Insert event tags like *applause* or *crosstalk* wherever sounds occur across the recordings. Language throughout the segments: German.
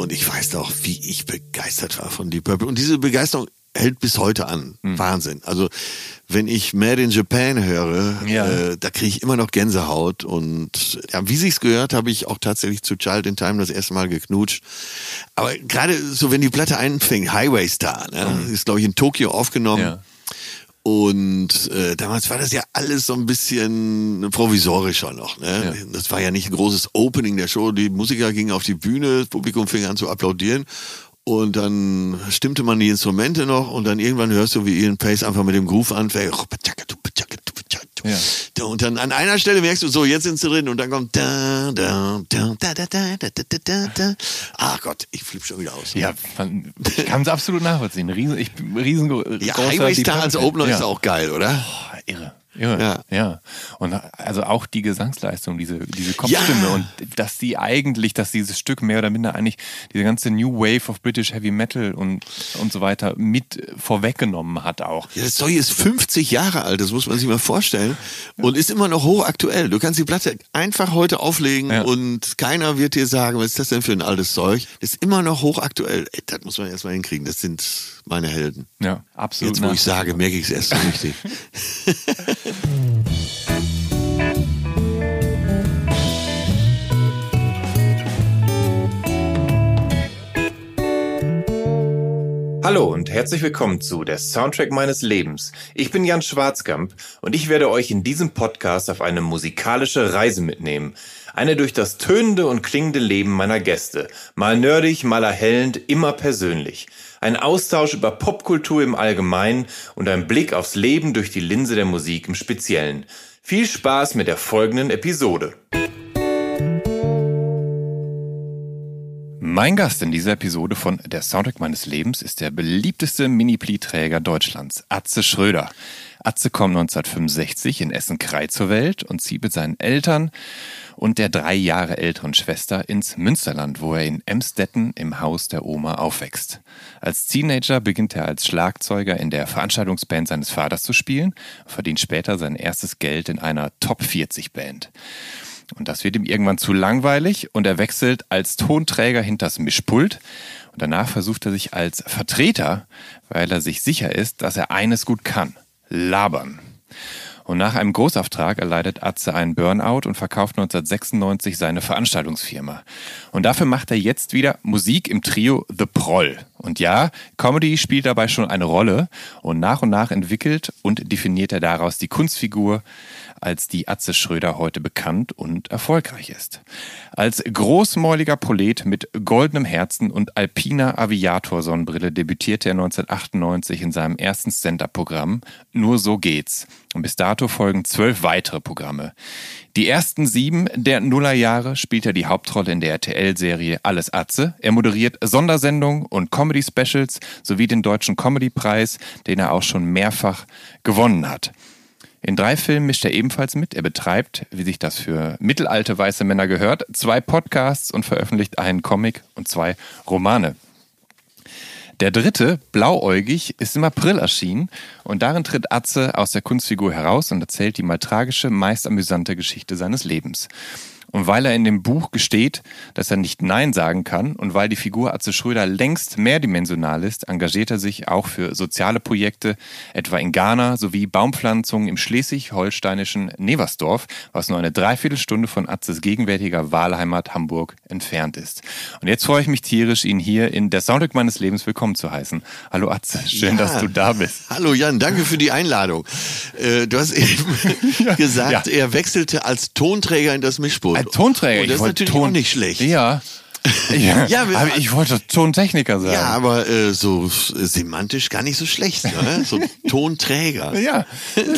Und ich weiß noch, wie ich begeistert war von Deep Purple. Und diese Begeisterung hält bis heute an. Hm. Wahnsinn. Also wenn ich Made in Japan höre, Ja. äh, da kriege ich immer noch Gänsehaut. Und ja, wie sich's gehört, habe ich auch tatsächlich zu Child in Time das erste Mal geknutscht. Aber gerade so, wenn die Platte einfängt, Highway Star, ne, ist glaube ich in Tokio aufgenommen. Ja. Und äh, damals war das ja alles so ein bisschen provisorischer noch. Ne? Ja. Das war ja nicht ein großes Opening der Show. Die Musiker gingen auf die Bühne, das Publikum fing an zu applaudieren. Und dann stimmte man die Instrumente noch und dann irgendwann hörst du, wie Ian Pace einfach mit dem Groove anfängt. Ja. Und dann an einer Stelle merkst du, so, jetzt sind sie drin und dann kommt da, da, da, da, da, da, da, da, da, da. Ach Gott, ich flippe schon wieder aus. Ja, fand- ich kann es absolut nachvollziehen. Riesen, ich riesen Ja, Highway Star als Opener ist auch geil, oder? Boah, irre. Irre. Ja. Ja. Und also auch die Gesangsleistung, diese, diese Kopfstimme Ja. und dass die eigentlich, dass dieses Stück mehr oder minder eigentlich diese ganze New Wave of British Heavy Metal und, und so weiter mit vorweggenommen hat auch. Ja, das Zeug ist 50 Jahre alt, das muss man sich mal vorstellen. Und ist immer noch hochaktuell. Du kannst die Platte einfach heute auflegen Ja. und keiner wird dir sagen, was ist das denn für ein altes Zeug? Das ist immer noch hochaktuell. Ey, das muss man erstmal hinkriegen. Das sind meine Helden. Ja, absolut. Jetzt, wo ich nachvollziehbar. sage, merke ich es erst so richtig. *laughs* *laughs* Hallo und herzlich willkommen zu der Soundtrack meines Lebens. Ich bin Jan Schwarzkamp und ich werde euch in diesem Podcast auf eine musikalische Reise mitnehmen. Eine durch das tönende und klingende Leben meiner Gäste. Mal nerdig, mal erhellend, immer persönlich. Ein Austausch über Popkultur im Allgemeinen und ein Blick aufs Leben durch die Linse der Musik im Speziellen. Viel Spaß mit der folgenden Episode. Mein Gast in dieser Episode von Der Soundtrack meines Lebens ist der beliebteste Mini-Pli-Träger Deutschlands, Atze Schröder. Atze kommt 1965 in Essen-Krei zur Welt und zieht mit seinen Eltern und der drei Jahre älteren Schwester ins Münsterland, wo er in Emstetten im Haus der Oma aufwächst. Als Teenager beginnt er als Schlagzeuger in der Veranstaltungsband seines Vaters zu spielen verdient später sein erstes Geld in einer Top-40-Band. Und das wird ihm irgendwann zu langweilig und er wechselt als Tonträger hinters Mischpult. Und danach versucht er sich als Vertreter, weil er sich sicher ist, dass er eines gut kann. Labern. Und nach einem Großauftrag erleidet Atze einen Burnout und verkauft 1996 seine Veranstaltungsfirma. Und dafür macht er jetzt wieder Musik im Trio The Proll. Und ja, Comedy spielt dabei schon eine Rolle und nach und nach entwickelt und definiert er daraus die Kunstfigur, als die Atze Schröder heute bekannt und erfolgreich ist. Als großmäuliger Prolet mit goldenem Herzen und alpiner Aviator-Sonnenbrille debütierte er 1998 in seinem ersten Stand-Up-Programm Nur so geht's. Und bis dato folgen zwölf weitere Programme. Die ersten sieben der Nullerjahre spielt er die Hauptrolle in der RTL-Serie Alles Atze. Er moderiert Sondersendungen und Comedy-Specials sowie den Deutschen Comedy-Preis, den er auch schon mehrfach gewonnen hat. In drei Filmen mischt er ebenfalls mit. Er betreibt, wie sich das für mittelalte weiße Männer gehört, zwei Podcasts und veröffentlicht einen Comic und zwei Romane. Der dritte, Blauäugig, ist im April erschienen und darin tritt Atze aus der Kunstfigur heraus und erzählt die mal tragische, meist amüsante Geschichte seines Lebens. Und weil er in dem Buch gesteht, dass er nicht Nein sagen kann und weil die Figur Atze Schröder längst mehrdimensional ist, engagiert er sich auch für soziale Projekte, etwa in Ghana sowie Baumpflanzungen im schleswig-holsteinischen Neversdorf, was nur eine Dreiviertelstunde von Atzes gegenwärtiger Wahlheimat Hamburg entfernt ist. Und jetzt freue ich mich tierisch, ihn hier in der Soundtrack meines Lebens willkommen zu heißen. Hallo Atze, schön, ja. dass du da bist. Hallo Jan, danke für die Einladung. Äh, du hast *laughs* eben ja. gesagt, ja. er wechselte als Tonträger in das Mischpult. Ein Tonträger, Und das ist natürlich Ton auch nicht schlecht. Ja, *laughs* ja, ja aber ich wollte Tontechniker sein. Ja, aber äh, so semantisch gar nicht so schlecht. Ne? *laughs* So Tonträger. ja,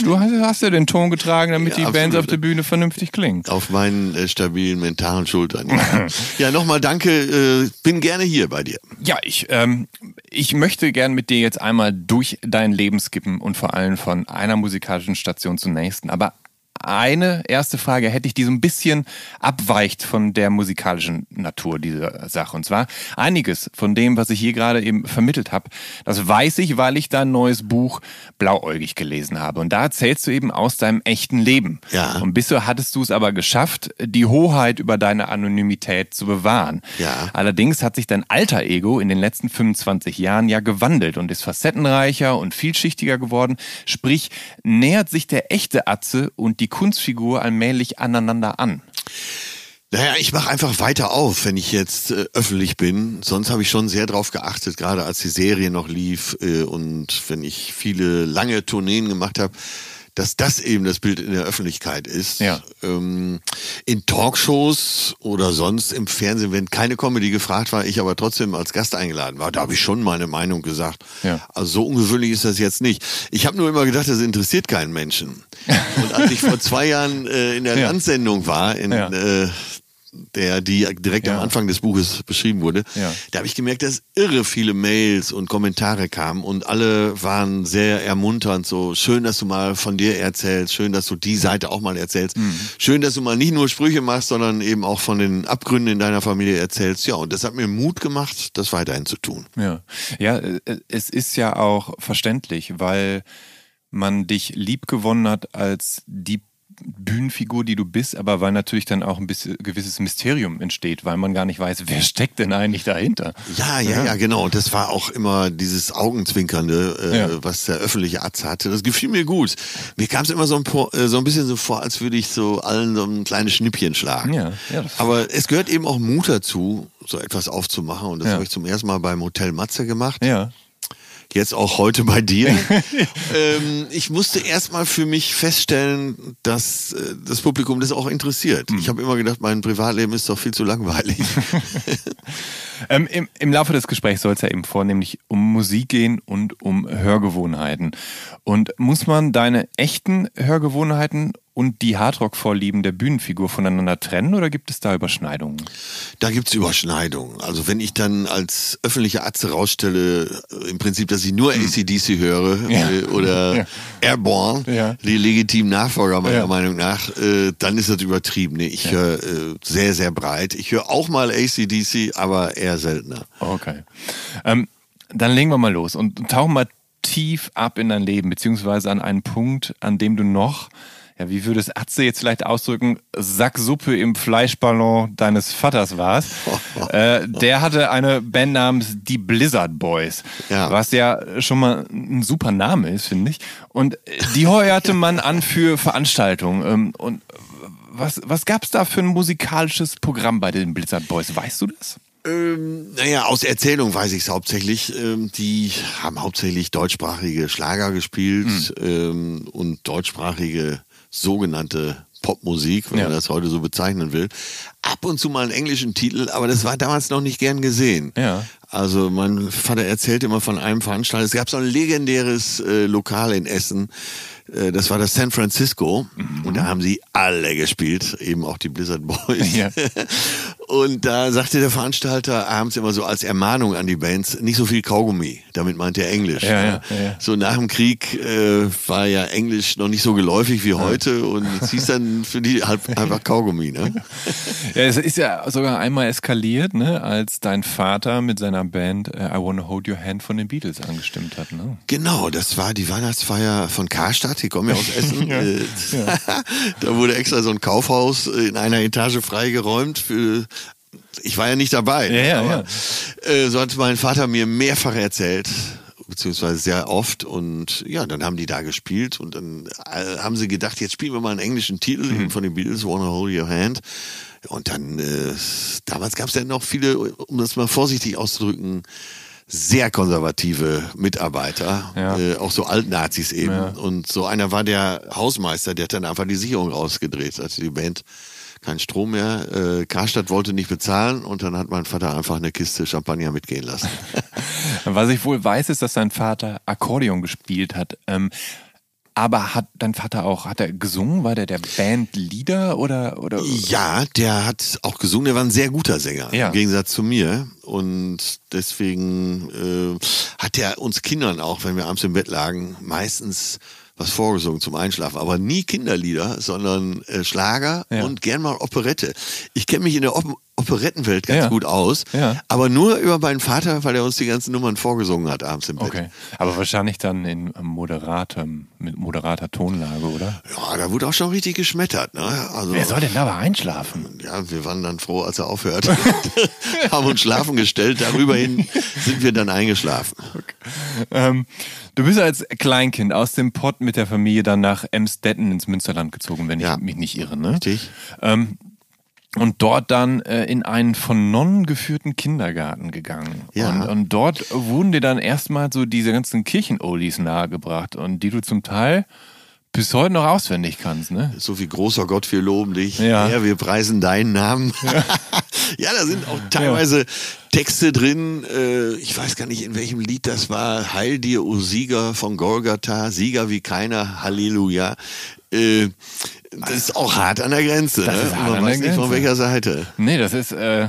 du hast, hast, ja den Ton getragen, damit ja, die Bands auf der Bühne vernünftig klingen. Auf meinen äh, stabilen mentalen Schultern. Ja, ja nochmal danke. Äh, bin gerne hier bei dir. Ja, ich, ähm, ich möchte gern mit dir jetzt einmal durch dein Leben skippen und vor allem von einer musikalischen Station zur nächsten. Aber eine erste Frage hätte ich, die so ein bisschen abweicht von der musikalischen Natur dieser Sache. Und zwar einiges von dem, was ich hier gerade eben vermittelt habe, das weiß ich, weil ich dein neues Buch Blauäugig gelesen habe. Und da erzählst du eben aus deinem echten Leben. Ja. Und bisher hattest du es aber geschafft, die Hoheit über deine Anonymität zu bewahren. Ja. Allerdings hat sich dein alter Ego in den letzten 25 Jahren ja gewandelt und ist facettenreicher und vielschichtiger geworden. Sprich, nähert sich der echte Atze und die Kunstfigur allmählich aneinander an? Naja, ich mache einfach weiter auf, wenn ich jetzt äh, öffentlich bin. Sonst habe ich schon sehr drauf geachtet, gerade als die Serie noch lief äh, und wenn ich viele lange Tourneen gemacht habe, dass das eben das Bild in der Öffentlichkeit ist. Ja. Ähm, in Talkshows oder sonst im Fernsehen, wenn keine Comedy gefragt war, ich aber trotzdem als Gast eingeladen war, da habe ich schon meine Meinung gesagt. Ja. Also so ungewöhnlich ist das jetzt nicht. Ich habe nur immer gedacht, das interessiert keinen Menschen. *laughs* Und als ich vor zwei Jahren äh, in der ja. Landsendung war, in ja. äh, der, die direkt ja. am Anfang des Buches beschrieben wurde, ja. da habe ich gemerkt, dass irre viele Mails und Kommentare kamen und alle waren sehr ermunternd, so schön, dass du mal von dir erzählst, schön, dass du die Seite auch mal erzählst, mhm. schön, dass du mal nicht nur Sprüche machst, sondern eben auch von den Abgründen in deiner Familie erzählst. Ja, und das hat mir Mut gemacht, das weiterhin zu tun. Ja, ja äh, es ist ja auch verständlich, weil man dich lieb gewonnen hat als die Bühnenfigur, die du bist, aber weil natürlich dann auch ein bisschen gewisses Mysterium entsteht, weil man gar nicht weiß, *laughs* wer steckt denn eigentlich dahinter. Ja, ja, ja, ja genau. Das war auch immer dieses Augenzwinkernde, äh, ja. was der öffentliche Arzt hatte. Das gefiel mir gut. Mir kam es immer so ein, äh, so ein bisschen so vor, als würde ich so allen so ein kleines Schnippchen schlagen. Ja, ja, aber es gehört eben auch Mut dazu, so etwas aufzumachen. Und das habe ich zum ersten Mal beim Hotel Matze gemacht. Ja jetzt auch heute bei dir. *laughs* ähm, ich musste erstmal für mich feststellen, dass äh, das Publikum das auch interessiert. Mhm. Ich habe immer gedacht, mein Privatleben ist doch viel zu langweilig. *laughs* ähm, im, Im Laufe des Gesprächs soll es ja eben vornehmlich um Musik gehen und um Hörgewohnheiten. Und muss man deine echten Hörgewohnheiten und die Hardrock-Vorlieben der Bühnenfigur voneinander trennen oder gibt es da Überschneidungen? Da gibt es Überschneidungen. Also wenn ich dann als öffentliche Atze rausstelle, äh, im Prinzip, dass ich nur hm. ACDC höre ja. äh, oder *laughs* ja. Airborne, ja. die legitimen Nachfolger meiner Meinung nach, äh, dann ist das übertrieben. Nee, ich höre äh, sehr, sehr breit. Ich höre auch mal ACDC, aber eher seltener. Okay. Ähm, dann legen wir mal los und tauchen mal tief ab in dein Leben, beziehungsweise an einen Punkt, an dem du noch ja, wie würde es Atze jetzt vielleicht ausdrücken, Sacksuppe im Fleischballon deines Vaters warst. *laughs* äh, der hatte eine Band namens Die Blizzard Boys, ja. was ja schon mal ein super Name ist, finde ich. Und die heuerte man an für Veranstaltungen. Ähm, und was, was gab es da für ein musikalisches Programm bei den Blizzard Boys? Weißt du das? Ähm, naja, aus Erzählung weiß ich es hauptsächlich. Ähm, die haben hauptsächlich deutschsprachige Schlager gespielt mhm. ähm, und deutschsprachige sogenannte Popmusik, wenn ja. man das heute so bezeichnen will. Ab und zu mal einen englischen Titel, aber das war damals noch nicht gern gesehen. Ja. Also mein Vater erzählt immer von einem Veranstalter. Es gab so ein legendäres äh, Lokal in Essen. Äh, das war das San Francisco. Mhm. Und da haben sie alle gespielt, eben auch die Blizzard Boys. Ja. *laughs* Und da sagte der Veranstalter abends immer so als Ermahnung an die Bands, nicht so viel Kaugummi. Damit meint er Englisch. Ja, ja, ja, ja. So nach dem Krieg äh, war ja Englisch noch nicht so geläufig wie heute und es hieß dann für die halt *laughs* einfach Kaugummi. Ne? *laughs* Ja, es ist ja sogar einmal eskaliert, ne, als dein Vater mit seiner Band äh, I Wanna Hold Your Hand von den Beatles angestimmt hat. Ne? Genau, das war die Weihnachtsfeier von Karstadt, die kommen ja aus Essen. *laughs* Ja, Äh, *laughs* da wurde extra so ein Kaufhaus in einer Etage freigeräumt für ich war ja nicht dabei. Ja, ja, aber, Äh, so hat mein Vater mir mehrfach erzählt, beziehungsweise sehr oft. Und ja, dann haben die da gespielt und dann haben sie gedacht, jetzt spielen wir mal einen englischen Titel Mhm. von den Beatles, Wanna Hold Your Hand. Und dann, äh, damals gab es ja noch viele, um das mal vorsichtig auszudrücken, sehr konservative Mitarbeiter, Ja. äh, auch so Altnazis eben. Ja. Und so einer war der Hausmeister, der hat dann einfach die Sicherung rausgedreht, als die Band kein Strom mehr. Äh, Karstadt wollte nicht bezahlen und dann hat mein Vater einfach eine Kiste Champagner mitgehen lassen. *laughs* Was ich wohl weiß, ist, dass dein Vater Akkordeon gespielt hat. Ähm, aber hat dein Vater auch, hat er gesungen? War der der Bandleader oder, oder? ja, der hat auch gesungen, der war ein sehr guter Sänger, Ja. im Gegensatz zu mir. Und deswegen äh, hat er uns Kindern auch, wenn wir abends im Bett lagen, meistens was vorgesungen zum Einschlafen, aber nie Kinderlieder, sondern äh, Schlager Ja. und gern mal Operette. Ich kenne mich in der Op Operettenwelt ganz Ja. gut aus, Ja. aber nur über meinen Vater, weil er uns die ganzen Nummern vorgesungen hat abends im Bett. Okay. Aber wahrscheinlich dann in moderatem, mit moderater Tonlage, oder? Ja, da wurde auch schon richtig geschmettert. Ne? Also, Wer soll denn dabei einschlafen? Ja, wir waren dann froh, als er aufhört. *laughs* Haben uns schlafen gestellt. Darüber hin sind wir dann eingeschlafen. Ähm, du bist als Kleinkind aus dem Pott mit der Familie dann nach Emstetten ins Münsterland gezogen, wenn Ja. ich mich nicht irre, ne? Richtig. Ähm, und dort dann äh, in einen von Nonnen geführten Kindergarten gegangen. Ja. Und, und dort wurden dir dann erstmal so diese ganzen Kirchenoldies nahegebracht und die du zum Teil bis heute noch auswendig kannst, ne? So wie großer Gott, wir loben dich. Ja. Herr, wir preisen deinen Namen. Ja, *laughs* da sind auch teilweise Texte drin. Äh, ich weiß gar nicht, in welchem Lied das war. Heil dir, o Sieger von Golgatha, Sieger wie keiner, Halleluja. Äh, das ist auch hart an der Grenze. Das ne? ist hart Man an der weiß nicht, von Grenze. welcher Seite. Nee, das ist, äh,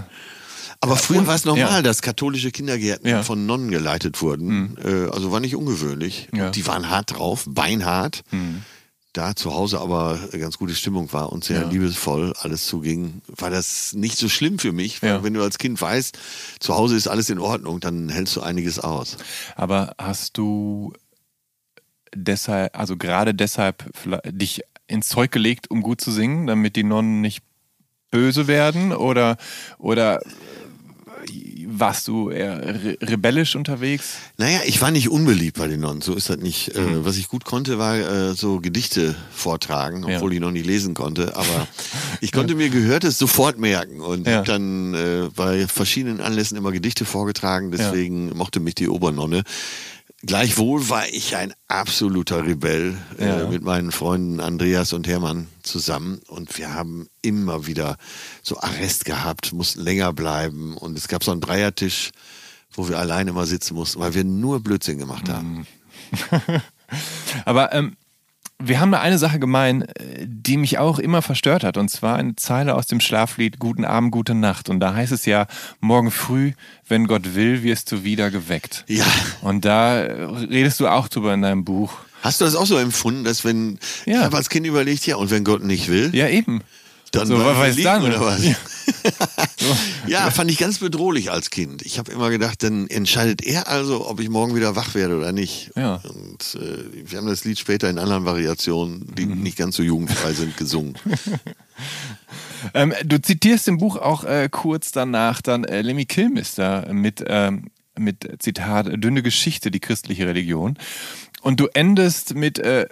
Aber früher war es normal, ja. dass katholische Kindergärten Ja. Mhm. von Nonnen geleitet wurden. Äh, also war nicht ungewöhnlich. Ja. Mhm. Die waren hart drauf, beinhart. Da zu Hause aber eine ganz gute Stimmung war und sehr Ja. liebevoll alles zuging, war das nicht so schlimm für mich. Weil Ja. wenn du als Kind weißt, zu Hause ist alles in Ordnung, dann hältst du einiges aus. aber hast du deshalb, also gerade deshalb dich ins Zeug gelegt, um gut zu singen, damit die Nonnen nicht böse werden oder, oder warst du eher re rebellisch unterwegs? Naja, ich war nicht unbeliebt bei den Nonnen, so ist das nicht. Mhm. Äh, was ich gut konnte, war äh, so Gedichte vortragen, Ja. obwohl ich noch nicht lesen konnte. Aber *laughs* ich konnte mir Gehörtes sofort merken und Ja. dann äh, bei verschiedenen Anlässen immer Gedichte vorgetragen. Deswegen mochte mich die Obernonne. Gleichwohl war ich ein absoluter Rebell Ja. äh, mit meinen Freunden Andreas und Hermann zusammen und wir haben immer wieder so Arrest gehabt, mussten länger bleiben und es gab so einen Dreiertisch, wo wir alleine immer sitzen mussten, weil wir nur Blödsinn gemacht haben. *laughs* Aber ähm, wir haben da eine Sache gemein, äh, die mich auch immer verstört hat. Und zwar eine Zeile aus dem Schlaflied Guten Abend, gute Nacht. Und da heißt es ja, morgen früh, wenn Gott will, wirst du wieder geweckt. Ja. Und da äh, redest du auch drüber in deinem Buch. Hast du das auch so empfunden, dass wenn Ja. ich habe als Kind überlegt, ja, und wenn Gott nicht will, Ja, eben. Dann so, was weiß dann? oder was? Ja. *laughs* Ja, fand ich ganz bedrohlich als Kind. Ich habe immer gedacht, dann entscheidet er also, ob ich morgen wieder wach werde oder nicht. Ja. Und äh, wir haben das Lied später in anderen Variationen, die Mhm. nicht ganz so jugendfrei sind, gesungen. *laughs* Ähm, du zitierst im Buch auch äh, kurz danach dann äh, Lemmy Kilmister mit, ähm, mit Zitat, dünne Geschichte, die christliche Religion. Und du endest mit äh,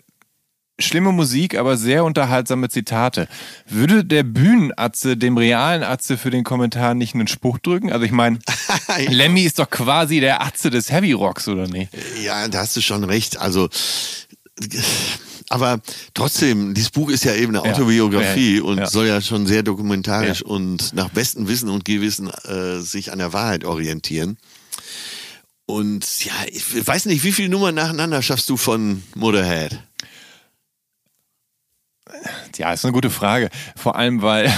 schlimme Musik, aber sehr unterhaltsame Zitate. Würde der Bühnenatze dem realen Atze für den Kommentar nicht einen Spruch drücken? Also ich meine, *laughs* Lemmy ist doch quasi der Atze des Heavy Rocks, oder nicht? Ja, da hast du schon recht. Also, aber trotzdem, dieses Buch ist ja eben eine Ja. Autobiografie Ja. und Ja. soll ja schon sehr dokumentarisch Ja. und nach bestem Wissen und Gewissen äh, sich an der Wahrheit orientieren. Und ja, ich weiß nicht, wie viele Nummern nacheinander schaffst du von Motherhead? Ja, ist eine gute Frage. Vor allem, weil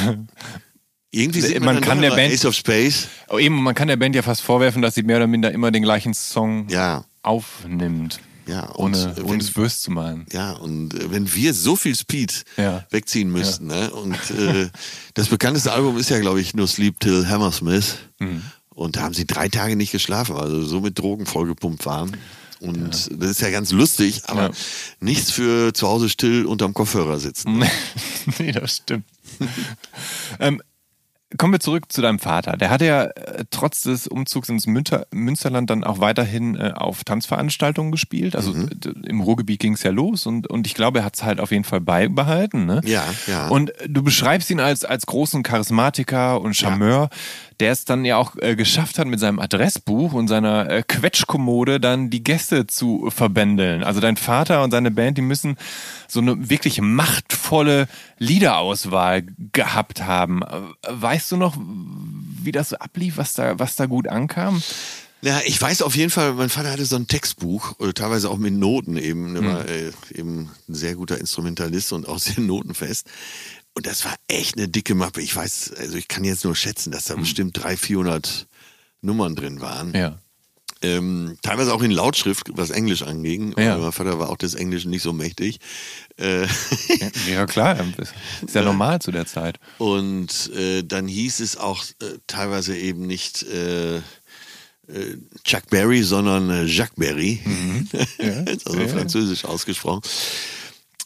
Irgendwie sieht man man, kann der Band- Ace of Space. Oh, eben, man kann der Band ja fast vorwerfen, dass sie mehr oder minder immer den gleichen Song Ja. aufnimmt. Ja, und, ohne, äh, ohne wenn- es böse zu meinen. Ja, und äh, wenn wir so viel Speed Ja. wegziehen müssten, ne? Und äh, das bekannteste Album ist ja, glaube ich, nur Sleep Till Hammersmith. Mhm. Und da haben sie drei Tage nicht geschlafen, also so mit Drogen vollgepumpt waren. Und das ist ja ganz lustig, aber Ja. nichts für zu Hause still unterm Kopfhörer sitzen. *laughs* nee, das stimmt. *laughs* ähm, kommen wir zurück zu deinem Vater. Der hatte ja äh, trotz des Umzugs ins Münter, Münsterland dann auch weiterhin äh, auf Tanzveranstaltungen gespielt. Also Mhm. im Ruhrgebiet ging es ja los und, und ich glaube, er hat es halt auf jeden Fall beibehalten. Ne? Ja, ja. Und du beschreibst ihn als, als großen Charismatiker und Charmeur, der es dann ja auch äh, geschafft hat, mit seinem Adressbuch und seiner äh, Quetschkommode dann die Gäste zu verbändeln. Also dein Vater und seine Band, die müssen so eine wirklich machtvolle Liederauswahl gehabt haben. Äh, Weißt du noch, wie das so ablief, was da, was da gut ankam? Ja, ich weiß auf jeden Fall, mein Vater hatte so ein Textbuch, äh, teilweise auch mit Noten eben, immer äh, eben ein sehr guter Instrumentalist und auch sehr notenfest. Und das war echt eine dicke Mappe. Ich weiß, also ich kann jetzt nur schätzen, dass da bestimmt 300, 400 Nummern drin waren. Ja. Ähm, teilweise auch in Lautschrift, was Englisch anging. Ja. Mein Vater war auch des Englischen nicht so mächtig. Äh, Ja, klar. *laughs* Ist ja normal zu der Zeit. Und äh, dann hieß es auch äh, teilweise eben nicht äh, äh, Chuck Berry, sondern äh, Jacques Berry. Also Mhm. *laughs* Ja, ja. französisch ausgesprochen.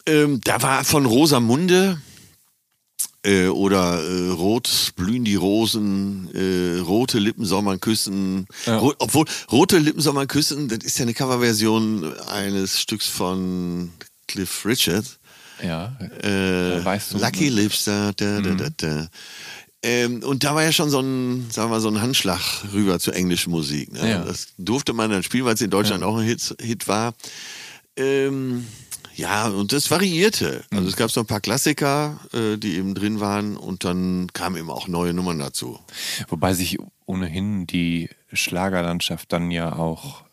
Ähm, da war von Rosamunde äh, oder äh, Rot blühen die Rosen, äh, rote Lippen soll man küssen. Ja. Ro obwohl, rote Lippen soll man küssen, das ist ja eine Coverversion eines Stücks von Cliff Richard. Ja. Äh, weißt du, Lucky ne? Lips, da, da, da, da, da. Ähm, und da war ja schon so ein, sagen wir mal, so ein Handschlag rüber zur englischen Musik. Ne? Ja. Das durfte man dann spielen, weil es in Deutschland auch ein Hit, Hit war. Ähm, ja, und das variierte. Also Mhm. es gab so ein paar Klassiker, äh, die eben drin waren und dann kamen eben auch neue Nummern dazu. Wobei sich ohnehin die Schlagerlandschaft dann ja auch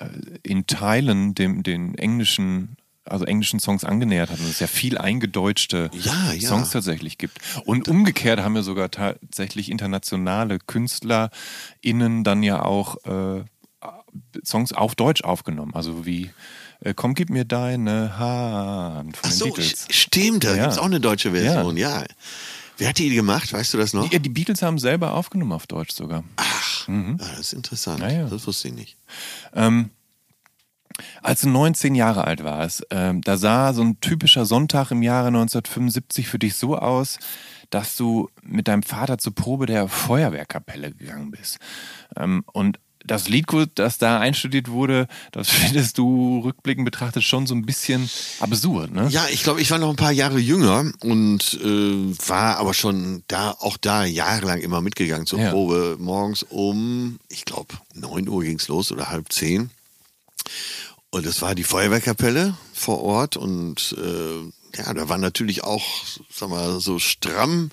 äh, in Teilen dem, den englischen, also englischen Songs angenähert hat und es ja viel eingedeutschte Ja, ja. Songs tatsächlich gibt. Und umgekehrt haben wir sogar tatsächlich internationale KünstlerInnen dann ja auch äh, Songs auf Deutsch aufgenommen. Also wie äh, Komm, gib mir deine Hand von Ach den so, Beatles. stimmt, da Ja. gibt's auch eine deutsche Version, ja. Wer hat die gemacht, weißt du das noch? Die, die Beatles haben selber aufgenommen auf Deutsch sogar. Ach, ah, das ist interessant. Ja, ja. Das wusste ich nicht. Ähm, als du 19 Jahre alt warst, ähm, da sah so ein typischer Sonntag im Jahre 1975 für dich so aus, dass du mit deinem Vater zur Probe der Feuerwehrkapelle gegangen bist. Ähm, und das Liedgut, das da einstudiert wurde, das *laughs* findest du rückblickend betrachtet schon so ein bisschen absurd, ne? Ja, ich glaube, ich war noch ein paar Jahre jünger und äh, war aber schon da, auch da jahrelang immer mitgegangen zur Ja. Probe. Morgens um, ich glaube, 9 Uhr ging's los oder halb zehn. Und das war die Feuerwehrkapelle vor Ort und äh, ja, da waren natürlich auch, sag mal, so stramm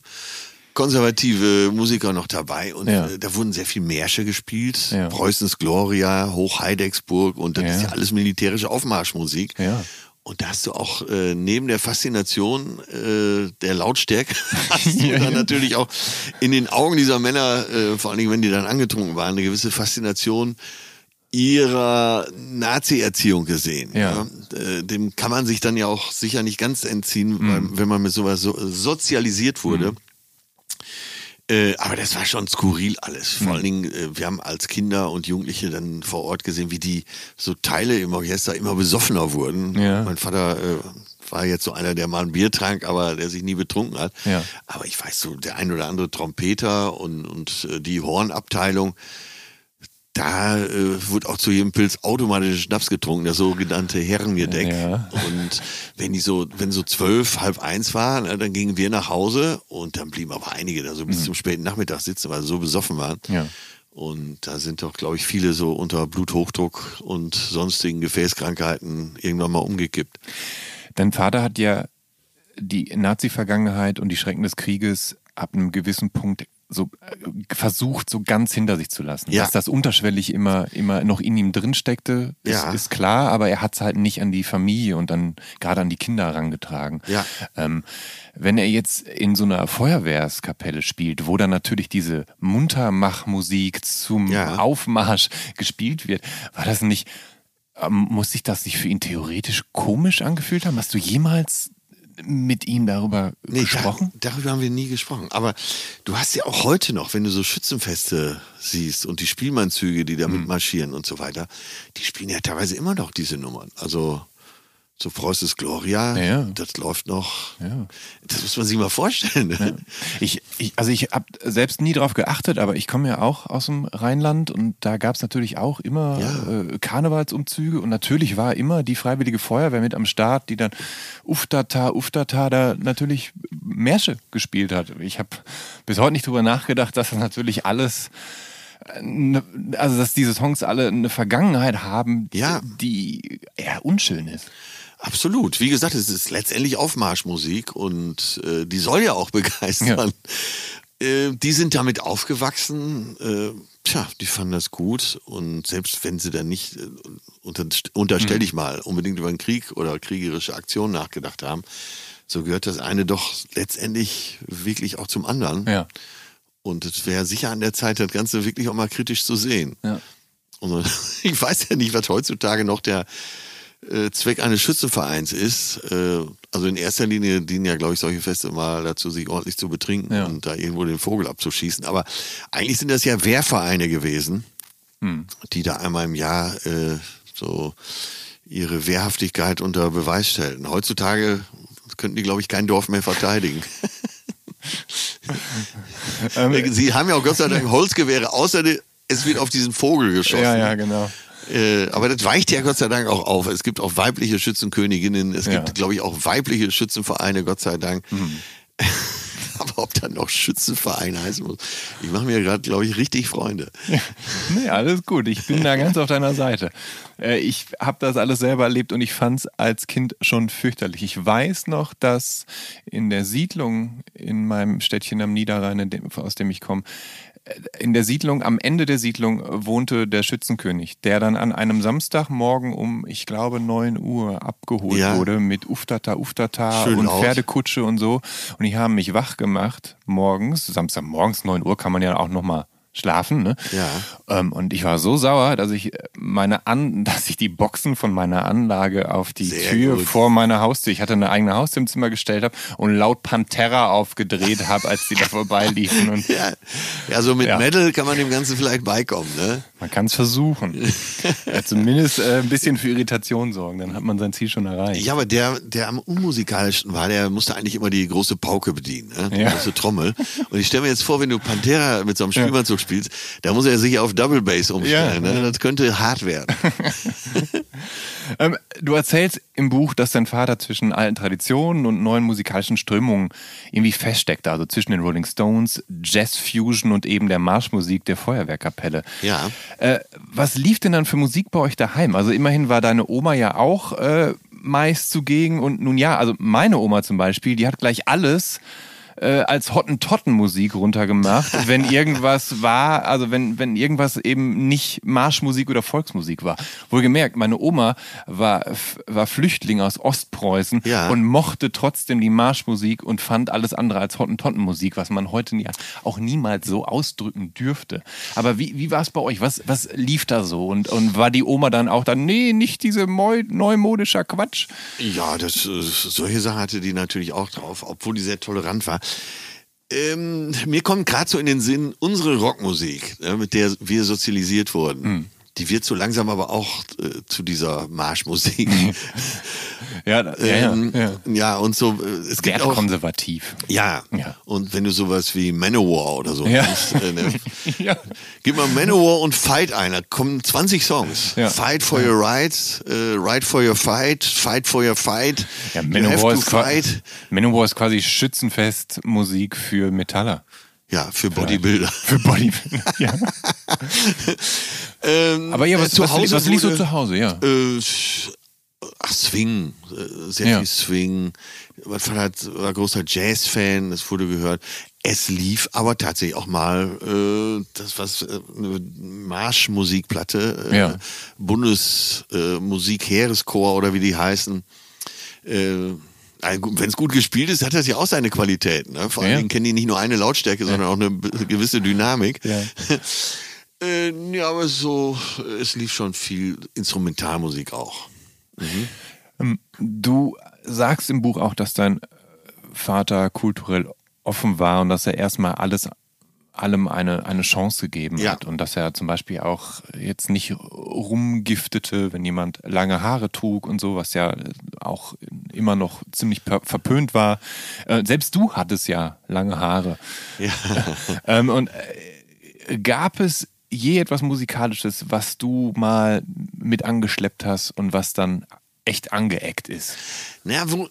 konservative Musiker noch dabei und Ja. äh, da wurden sehr viel Märsche gespielt. Ja. Preußens Gloria, Hoch Heidecksburg und das Ja. ist ja alles militärische Aufmarschmusik. Ja. Und da hast du auch äh, neben der Faszination äh, der Lautstärke, *laughs* hast du Ja, dann ja. natürlich auch in den Augen dieser Männer, äh, vor allen Dingen, wenn die dann angetrunken waren, eine gewisse Faszination ihrer Nazi-Erziehung gesehen. Ja. Äh, dem kann man sich dann ja auch sicher nicht ganz entziehen, Mhm. weil, wenn man mit sowas so, sozialisiert wurde. Äh, aber das war schon skurril alles. Mhm. Vor allen Dingen, äh, wir haben als Kinder und Jugendliche dann vor Ort gesehen, wie die so Teile im Orchester immer besoffener wurden. Ja. Mein Vater äh, war jetzt so einer, der mal ein Bier trank, aber der sich nie betrunken hat. Ja. Aber ich weiß so, der ein oder andere Trompeter und, und äh, die Hornabteilung, da äh, wurde auch zu jedem Pilz automatisch Schnaps getrunken, der sogenannte Herrengedeck. Ja. Und wenn die so, wenn so zwölf, halb eins war, ne, dann gingen wir nach Hause und dann blieben aber einige da so bis zum späten Nachmittag sitzen, weil sie so besoffen waren. Mhm. Ja. Und da sind doch, glaube ich, viele so unter Bluthochdruck und sonstigen Gefäßkrankheiten irgendwann mal umgekippt. Dein Vater hat ja die Nazi-Vergangenheit und die Schrecken des Krieges ab einem gewissen Punkt so äh, versucht, so ganz hinter sich zu lassen. Ja. Dass das unterschwellig immer, immer noch in ihm drin steckte, ist, Ja. ist klar, aber er hat es halt nicht an die Familie und dann gerade an die Kinder herangetragen. Ja. Ähm, wenn er jetzt in so einer Feuerwehrskapelle spielt, wo dann natürlich diese Muntermachmusik zum Ja. Aufmarsch gespielt wird, war das nicht, ähm, muss sich das nicht für ihn theoretisch komisch angefühlt haben? Hast du jemals mit ihm darüber Nee, gesprochen? Da, darüber haben wir nie gesprochen. Aber du hast ja auch heute noch, wenn du so Schützenfeste siehst und die Spielmannzüge, die da Mhm. mitmarschieren und so weiter, die spielen ja teilweise immer noch diese Nummern. Also so Preußes Gloria, Ja, ja. das läuft noch. Ja. Das muss man sich mal vorstellen. Ne? Ich, ich, also ich habe selbst nie drauf geachtet, aber ich komme ja auch aus dem Rheinland und da gab es natürlich auch immer Ja. äh, Karnevalsumzüge und natürlich war immer die Freiwillige Feuerwehr mit am Start, die dann Uftata, Uftata da natürlich Märsche gespielt hat. Ich habe bis heute nicht drüber nachgedacht, dass das natürlich alles äh, also dass diese Songs alle eine Vergangenheit haben, Ja. die eher unschön ist. Absolut. Wie gesagt, es ist letztendlich Aufmarschmusik und äh, die soll ja auch *laughs* begeistern. Äh, die sind damit aufgewachsen. Äh, tja, die fanden das gut und selbst wenn sie dann nicht, äh, unter, unterstelle ich mal, unbedingt über den Krieg oder kriegerische Aktionen nachgedacht haben, so gehört das eine doch letztendlich wirklich auch zum anderen. Ja. Und es wäre sicher an der Zeit, das Ganze wirklich auch mal kritisch zu sehen. Ja. Und *laughs* ich weiß ja nicht, was heutzutage noch der äh, Zweck eines Schützenvereins ist. Äh, also in erster Linie dienen ja, glaube ich, solche Feste mal dazu, sich ordentlich zu betrinken Ja. und da irgendwo den Vogel abzuschießen. Aber eigentlich sind das ja Wehrvereine gewesen, Hm. die da einmal im Jahr äh, so ihre Wehrhaftigkeit unter Beweis stellten. Heutzutage könnten die, glaube ich, kein Dorf mehr verteidigen. *laughs* Ähm, Sie haben ja auch Gott sei Dank Holzgewehre, außer es wird auf diesen Vogel geschossen. ja, ja, genau. Äh, aber das weicht ja Gott sei Dank auch auf. Es gibt auch weibliche Schützenköniginnen, es Ja. gibt, glaube ich, auch weibliche Schützenvereine, Gott sei Dank. Mhm. *laughs* aber ob dann noch Schützenverein heißen muss, ich mache mir gerade, glaube ich, richtig Freunde. Nee, alles gut. Ich bin da *laughs* ganz auf deiner Seite. Äh, Ich habe das alles selber erlebt und ich fand es als Kind schon fürchterlich. Ich weiß noch, dass in der Siedlung in meinem Städtchen am Niederrhein, aus dem ich komme, in der Siedlung, am Ende der Siedlung wohnte der Schützenkönig, der dann an einem Samstagmorgen um, ich glaube, 9 Uhr abgeholt Ja. wurde mit Uftata, Uftata Schön und laut. Pferdekutsche und so. Und die haben mich wach gemacht morgens, Samstagmorgens 9 Uhr kann man ja auch nochmal schlafen, ne? Ja. Ähm, und ich war so sauer, dass ich meine An *laughs* dass ich die Boxen von meiner Anlage auf die Sehr Tür gut. vor meiner Haustür, ich hatte eine eigene Haustür im Zimmer gestellt habe und laut Pantera aufgedreht habe, als die da *laughs* vorbeiliefen. Und Ja, ja so mit Ja. Metal kann man dem Ganzen vielleicht beikommen, ne? man kann es versuchen. *laughs* ja, zumindest äh, ein bisschen für Irritation sorgen, dann hat man sein Ziel schon erreicht. Ja, aber der, der am unmusikalischsten war, der musste eigentlich immer die große Pauke bedienen, ne? die Ja. große Trommel. Und ich stelle mir jetzt vor, wenn du Pantera mit so einem Spielmannzug spielst, da muss er sich auf Double Bass umstellen. Ja. Ne? Das könnte hart werden. *laughs* *laughs* Ähm, du erzählst im Buch, dass dein Vater zwischen alten Traditionen und neuen musikalischen Strömungen irgendwie feststeckte, also zwischen den Rolling Stones, Jazz Fusion und eben der Marschmusik der Feuerwehrkapelle. Ja. Äh, was lief denn dann für Musik bei euch daheim? Also immerhin war deine Oma ja auch äh, meist zugegen und nun ja, also meine Oma zum Beispiel, die hat gleich alles äh, als Hottentottenmusik runtergemacht, *laughs* wenn irgendwas war, also wenn, wenn irgendwas eben nicht Marschmusik oder Volksmusik war. Wohlgemerkt, meine Oma war, war Flüchtling aus Ostpreußen Ja. und mochte trotzdem die Marschmusik und fand alles andere als Hottentottenmusik, was man heute ja auch niemals so ausdrücken dürfte. Aber wie, wie war es bei euch? Was, was lief da so? Und, und war die Oma dann auch dann, nee, nicht diese neumodischer Quatsch? Ja, das, äh, solche Sachen hatte die natürlich auch drauf, obwohl die sehr tolerant war. Ähm, mir kommt gerade so in den Sinn unsere Rockmusik, äh, mit der wir sozialisiert wurden. Hm. Die wird so langsam aber auch äh, zu dieser Marschmusik. *laughs* Ja, da- ja, ähm, ja, ja. ja, und so. äh, Es gibt auch, Wertkonservativ. ja. Ja. und wenn du sowas wie Manowar oder so Ja. nimmst, äh, ne? *laughs* Ja. Gib mal Manowar und Fight ein, da kommen 20 Songs. Ja. Fight for your rights, äh, Right for your fight, Fight for your fight, Ja, you Manowar to ist. Manowar ist quasi Schützenfest-Musik für Metaller. Ja, für Bodybuilder. Für Bodybuilder. *laughs* ja. Ähm, Aber ja, äh, was, zu was, Hause was liest du wurde, zu Hause? Ja. Äh, ach, Swing, äh, sehr Ja. viel Swing. Mein Vater hat, war großer Jazz-Fan, das wurde gehört. Es lief aber tatsächlich auch mal äh, das was äh, eine Marschmusikplatte, äh, Ja. Bundesmusik, äh, Musik, Heereschor oder wie die heißen. Wenn es gut gespielt ist, hat das ja auch seine Qualität. Ne? Vor Ja. allen Dingen kennen die nicht nur eine Lautstärke, sondern auch eine gewisse Dynamik. Ja. *laughs* äh, ja, aber so, es lief schon viel Instrumentalmusik auch. Ähm, Du sagst im Buch auch, dass dein Vater kulturell offen war und dass er erstmal alles allem eine, eine Chance gegeben Ja. hat und dass er zum Beispiel auch jetzt nicht rumgiftete, wenn jemand lange Haare trug und so, was ja auch immer noch ziemlich verpönt war. Äh, selbst du hattest ja lange Haare. Ja. *laughs* Ähm, und äh, gab es je etwas Musikalisches, was du mal mit angeschleppt hast und was dann echt angeeckt ist? Naja, wo,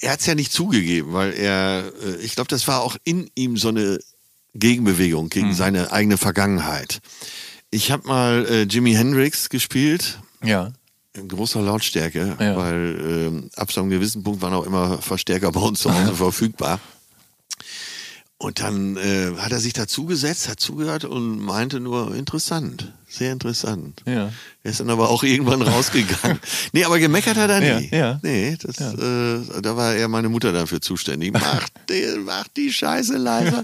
er hat es ja nicht zugegeben, weil er, äh, ich glaube, das war auch in ihm so eine Gegenbewegung gegen Mhm. seine eigene Vergangenheit. Ich habe mal äh, Jimi Hendrix gespielt, Ja. in großer Lautstärke, Ja. weil ähm, ab so einem gewissen Punkt waren auch immer Verstärker bei uns zu Hause *laughs* verfügbar. Und dann äh, hat er sich dazugesetzt, hat zugehört und meinte nur, interessant, sehr interessant. Ja. Er ist dann aber auch irgendwann *laughs* rausgegangen. nee, aber gemeckert hat er Ja, nie. ja. Nee, das, äh, da war eher meine Mutter dafür zuständig. Mach *laughs* die, mach die Scheiße leiser.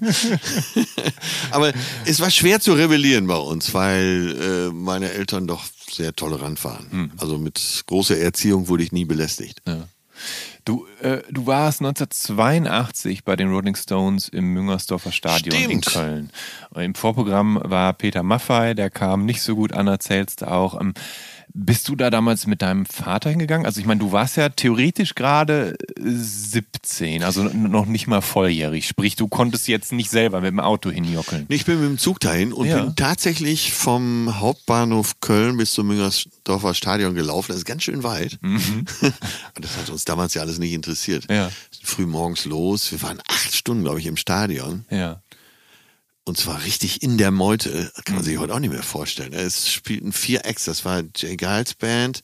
*laughs* aber es war schwer zu rebellieren bei uns, weil äh, meine Eltern doch sehr tolerant waren. Hm. Also mit großer Erziehung wurde ich nie belästigt. Ja. Du, äh, du warst 1982 bei den Rolling Stones im Müngersdorfer Stadion in Stimmt. Köln. Und Im Vorprogramm war Peter Maffay, der kam nicht so gut an, erzählst du auch. Ähm, bist du da damals mit deinem Vater hingegangen? Also ich meine, du warst ja theoretisch gerade äh, 17, also n- noch nicht mal volljährig. Sprich, du konntest jetzt nicht selber mit dem Auto hinjockeln. Ich bin mit dem Zug dahin und Ja. bin tatsächlich vom Hauptbahnhof Köln bis zum Müngersdorfer Stadion gelaufen. Das ist ganz schön weit. *laughs* Und das hat uns damals ja alles nicht interessiert. Mhm. Ja. Früh morgens los. Wir waren acht Stunden, glaube ich, im Stadion. Ja. Und zwar richtig in der Meute. Kann Mhm. man sich heute auch nicht mehr vorstellen. Es spielten vier Acts. Das war Jay Giles Band.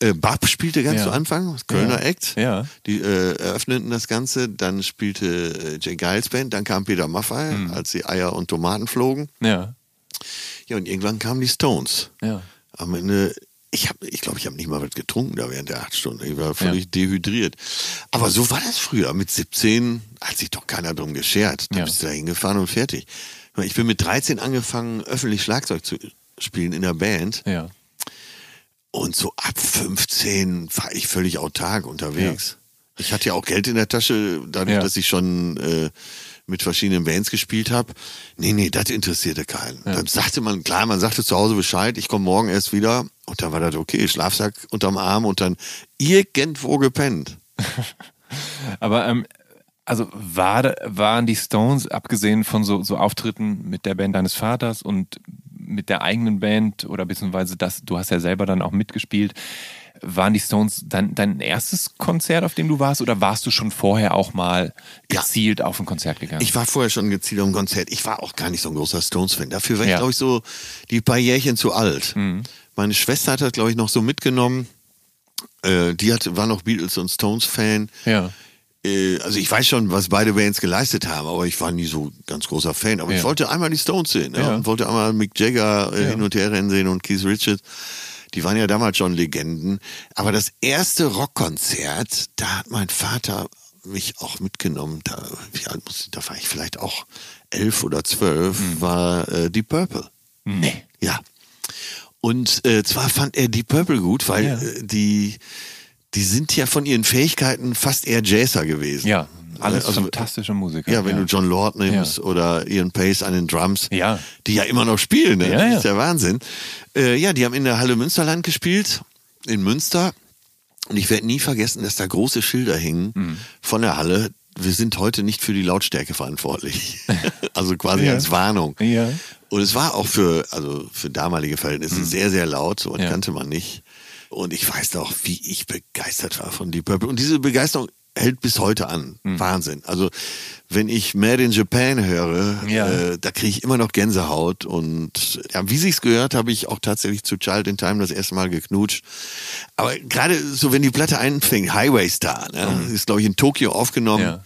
Äh, Bab spielte ganz Ja. zu Anfang, das Kölner Ja. Act. Ja. Die äh, eröffneten das Ganze. Dann spielte äh, Jay Giles Band. Dann kam Peter Maffay, Mhm. als die Eier und Tomaten flogen. Ja. Ja, und irgendwann kamen die Stones. Ja. Am Ende, ich habe, ich glaube, ich habe nicht mal was getrunken da während der acht Stunden. Ich war völlig dehydriert. Aber so war das früher. Mit 17 hat sich doch keiner drum geschert. Da Ja. bist du da hingefahren und fertig. Ich bin mit 13 angefangen, öffentlich Schlagzeug zu spielen in der Band. Ja. Und so ab 15 war ich völlig autark unterwegs. Ich hatte ja auch Geld in der Tasche, dadurch, Ja. dass ich schon äh, mit verschiedenen Bands gespielt habe. Nee, nee, das interessierte keinen. Dann sagte man, klar, man sagte zu Hause Bescheid, ich komme morgen erst wieder. Und dann war das okay, Schlafsack unterm Arm und dann irgendwo gepennt. *laughs* Aber ähm, also war, waren die Stones, abgesehen von so, so Auftritten mit der Band deines Vaters und mit der eigenen Band oder beziehungsweise das, du hast ja selber dann auch mitgespielt, waren die Stones dein, dein erstes Konzert, auf dem du warst, oder warst du schon vorher auch mal Ja. gezielt auf ein Konzert gegangen? Ich war vorher schon gezielt auf ein Konzert. Ich war auch gar nicht so ein großer Stones-Fan. Dafür war ich, Ja. glaube ich, so die paar Jährchen zu alt. Meine Schwester hat das, glaube ich, noch so mitgenommen. Äh, die hat, war noch Beatles und Stones-Fan. ja. Äh, also ich weiß schon, was beide Bands geleistet haben, aber ich war nie so ganz großer Fan. Aber Ja. ich wollte einmal die Stones sehen ne? Ja. und wollte einmal Mick Jagger äh, Ja. hin und her rennen sehen und Keith Richards. Die waren ja damals schon Legenden. Aber das erste Rockkonzert, da hat mein Vater mich auch mitgenommen. Da, wie alt muss da war ich vielleicht auch elf oder zwölf, Hm. war äh, Deep Purple. Nee. Ja. Und äh, zwar fand er Deep Purple gut, weil Ja. äh, die, die sind ja von ihren Fähigkeiten fast eher Jazzer gewesen. Ja, alles Also, fantastische Musiker. Ja, wenn ja. du John Lord nimmst Ja. oder Ian Pace an den Drums, Ja. die ja immer noch spielen, ne? Ja, das ist der Wahnsinn. Äh, ja, die haben in der Halle Münsterland gespielt, in Münster. Und ich werde nie vergessen, dass da große Schilder hingen Mhm. von der Halle. Wir sind heute nicht für die Lautstärke verantwortlich. *laughs* also quasi als Warnung. Und es war auch für, also für damalige Verhältnisse sehr, sehr laut. So Mhm. Ja. kannte man nicht. Und ich weiß noch, wie ich begeistert war von Deep Purple. Und diese Begeisterung hält bis heute an. Wahnsinn. Also wenn ich Made in Japan höre, Ja. äh, da kriege ich immer noch Gänsehaut. Und ja, wie sich's gehört, habe ich auch tatsächlich zu Child in Time das erste Mal geknutscht. Aber gerade so, wenn die Platte einfängt, Highway Star, ne? ist glaube ich in Tokio aufgenommen. Ja.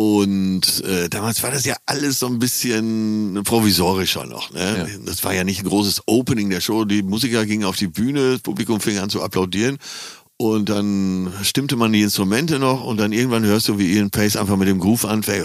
Und äh, damals war das ja alles so ein bisschen provisorischer noch. Ne? Ja. Das war ja nicht ein großes Opening der Show. Die Musiker gingen auf die Bühne, das Publikum fing an zu applaudieren. Und dann stimmte man die Instrumente noch und dann irgendwann hörst du, wie Ian Pace einfach mit dem Groove anfängt.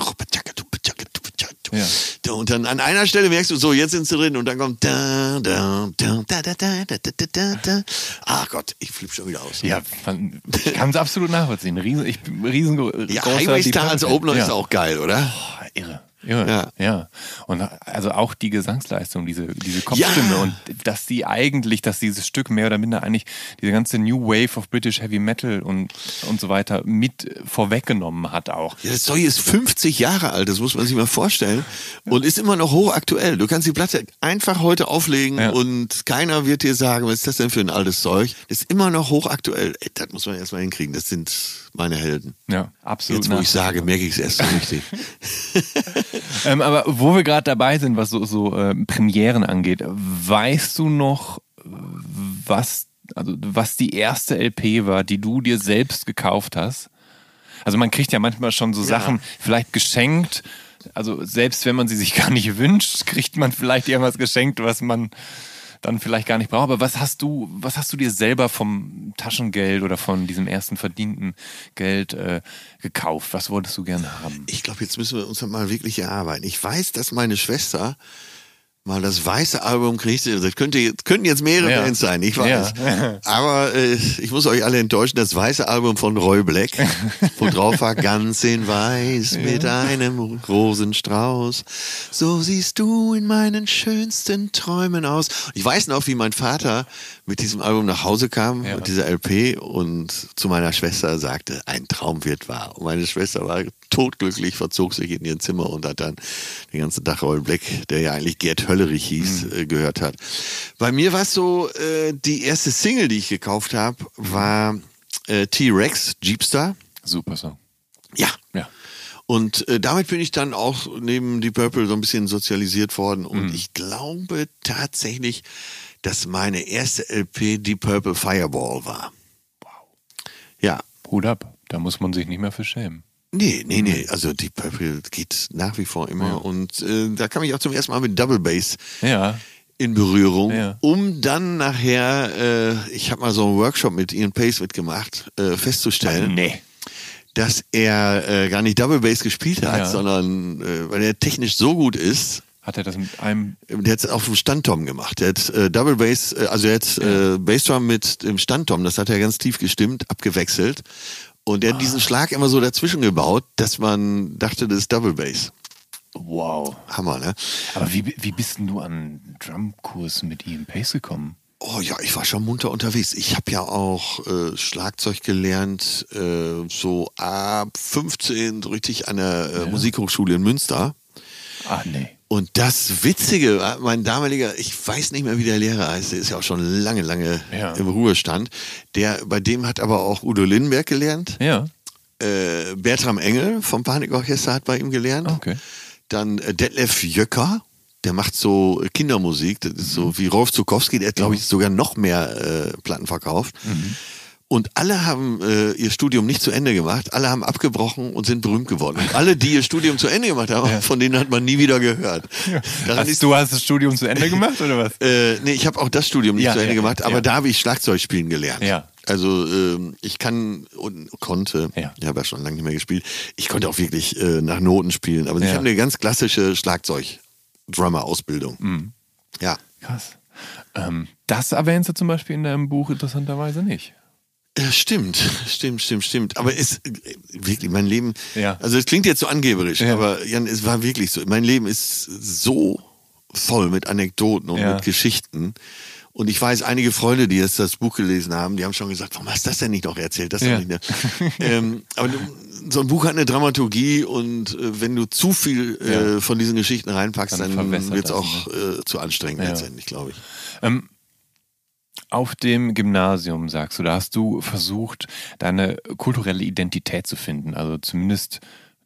Ja. Und dann an einer Stelle merkst du, so, jetzt sind sie drin und dann kommt da, da, da, da, da, da, da, da, da, da. Ach Gott, ich flippe schon wieder aus. Ja, man- ich kann es absolut nachvollziehen. Riesen, ich riesengroßer Ja, Highway Star als Opener ja. ist auch geil, oder? Boah, irre. Irre. Ja. Ja. Und also auch die Gesangsleistung, diese, diese Kopfstimme Ja. und dass die eigentlich, dass dieses Stück mehr oder minder eigentlich diese ganze New Wave of British Heavy Metal und, und so weiter mit vorweggenommen hat auch. Ja, das Zeug ist 50 Jahre alt, das muss man sich mal vorstellen. Und ist immer noch hochaktuell. Du kannst die Platte einfach heute auflegen Ja. und keiner wird dir sagen, was ist das denn für ein altes Zeug? Das ist immer noch hochaktuell. Ey, das muss man erstmal hinkriegen. Das sind meine Helden. Ja, absolut. Jetzt, wo ich sage, merke ich es erst so richtig. *laughs* *laughs* Ähm, aber wo wir gerade dabei sind, was so, so äh, Premieren angeht, weißt du noch, was, also, was die erste LP war, die du dir selbst gekauft hast? Also man kriegt ja manchmal schon so Sachen vielleicht geschenkt. Also selbst wenn man sie sich gar nicht *laughs* wünscht, kriegt man vielleicht irgendwas geschenkt, was man dann vielleicht gar nicht braucht. Aber was hast du, was hast du dir selber vom Taschengeld oder von diesem ersten verdienten Geld äh, gekauft? Was wolltest du gerne haben? Ich glaube, jetzt müssen wir uns mal wirklich erarbeiten. Ich weiß, dass meine Schwester mal das weiße Album kriegte. Das könnte jetzt, könnten jetzt mehrere Ja. Bands sein, ich weiß. Ja. *laughs* Aber äh, ich muss euch alle enttäuschen, das weiße Album von Roy Black, wo drauf war *laughs* ganz in weiß mit einem Rosenstrauß. So siehst du in meinen schönsten Träumen aus. Ich weiß noch, wie mein Vater mit diesem Album nach Hause kam, Ja. mit dieser LP und zu meiner Schwester sagte, ein Traum wird wahr. Und meine Schwester war totglücklich, verzog sich in ihr Zimmer und hat dann den ganzen Tag Roy Black, der ja eigentlich Gerd Höllerich hieß, äh, gehört hat. Bei mir war es so, äh, die erste Single, die ich gekauft habe, war äh, T-Rex, Jeepstar. Super Song. Ja. Ja. Und äh, damit bin ich dann auch neben die Purple so ein bisschen sozialisiert worden. Und ich glaube tatsächlich, dass meine erste LP die Purple Fireball war. Ja. Hut ab. Da muss man sich nicht mehr für schämen. Nee, nee, nee. Also die Purple geht nach wie vor immer. Ja. Und äh, da kam ich auch zum ersten Mal mit Double Bass Ja. in Berührung, Ja. um dann nachher, äh, ich habe mal so einen Workshop mit Ian Pace mitgemacht, äh, festzustellen, Nee. dass er äh, gar nicht Double Bass gespielt hat, Ja. sondern äh, weil er technisch so gut ist, Hat er das mit einem. der hat es auf dem Standtom gemacht. Der hat äh, Double Bass, äh, also er hat äh, Bassdrum mit dem Standtom, das hat er ganz tief gestimmt, abgewechselt. Und der hat Ah. diesen Schlag immer so dazwischen gebaut, dass man dachte, das ist Double Bass. Wow. Hammer, ne? Aber wie, wie bist denn du an Drumkurs mit Ian Pace gekommen? Oh ja, ich war schon munter unterwegs. Ich habe ja auch äh, Schlagzeug gelernt, äh, so ab 15 so richtig an der äh, Musikhochschule in Münster. Ah, nee. Und das Witzige, war, mein damaliger, ich weiß nicht mehr, wie der Lehrer heißt, der ist ja auch schon lange, lange Ja. im Ruhestand. Der, bei dem hat aber auch Udo Lindenberg gelernt. Ja. Äh, Bertram Engel vom Panikorchester hat bei ihm gelernt. Okay. Dann äh, Detlef Jöcker, der macht so äh, Kindermusik, das ist so wie Rolf Zukowski, der hat, glaube ich, sogar noch mehr äh, Platten verkauft. Und alle haben äh, ihr Studium nicht zu Ende gemacht, alle haben abgebrochen und sind berühmt geworden. Und alle, die ihr Studium zu Ende gemacht haben, von denen hat man nie wieder gehört. Daran Hast ist, du hast das Studium zu Ende gemacht oder was? äh, nee, ich habe auch das Studium nicht Ja, zu Ende ja, gemacht, aber ja. da habe ich Schlagzeug spielen gelernt. Ja. Also ähm, ich kann und konnte, Ja. ich habe ja schon lange nicht mehr gespielt, ich konnte auch wirklich äh, nach Noten spielen, aber ich Ja. habe eine ganz klassische Schlagzeug-Drummer-Ausbildung. Mhm. Ja. Krass. Ähm, das erwähnst du zum Beispiel in deinem Buch interessanterweise nicht. Ja, stimmt, stimmt, stimmt, stimmt. Aber es wirklich, mein Leben, Ja. also es klingt jetzt so angeberisch, Ja. aber Jan, es war wirklich so. Mein Leben ist so voll mit Anekdoten und Ja. mit Geschichten. Und ich weiß, einige Freunde, die jetzt das Buch gelesen haben, die haben schon gesagt, warum hast du das denn nicht noch erzählt? Das Ja. nicht, ne? ähm, aber so ein Buch hat eine Dramaturgie und äh, wenn du zu viel äh, von diesen Geschichten reinpackst, Dann dann, wird es auch äh, zu anstrengend letztendlich, glaube ich. Ähm, auf dem Gymnasium, sagst du, da hast du versucht, deine kulturelle Identität zu finden. Also zumindest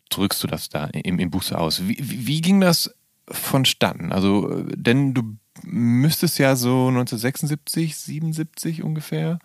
drückst du das da im, im Buch so aus. Wie, wie ging das vonstatten? Also, denn du müsstest ja so 1976, 77 ungefähr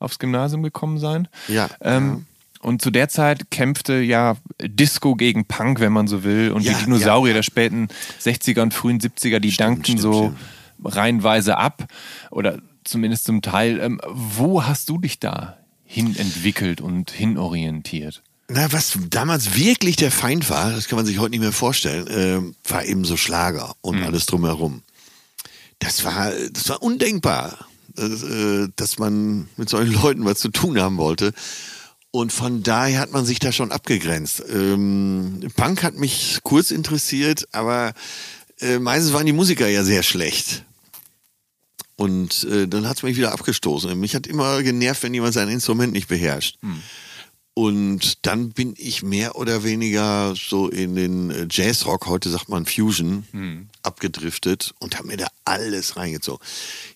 aufs Gymnasium gekommen sein. Ja. Ähm, und zu der Zeit kämpfte ja Disco gegen Punk, wenn man so will. Und Ja, die Dinosaurier ja. der späten 60er und frühen 70er, die Stimmt, dankten stimmt, so stimmt. reihenweise ab. Oder zumindest zum Teil. Ähm, wo hast du dich da hin entwickelt und hinorientiert? Na, was damals wirklich der Feind war, das kann man sich heute nicht mehr vorstellen, äh, war eben so Schlager und alles drumherum. Das war, das war undenkbar, äh, dass man mit solchen Leuten was zu tun haben wollte. Und von daher hat man sich da schon abgegrenzt. Ähm, Punk hat mich kurz interessiert, aber äh, meistens waren die Musiker ja sehr schlecht. Und äh, dann hat es mich wieder abgestoßen. Mich hat immer genervt, wenn jemand sein Instrument nicht beherrscht. Und dann bin ich mehr oder weniger so in den äh, Jazzrock, heute sagt man Fusion, abgedriftet und habe mir da alles reingezogen.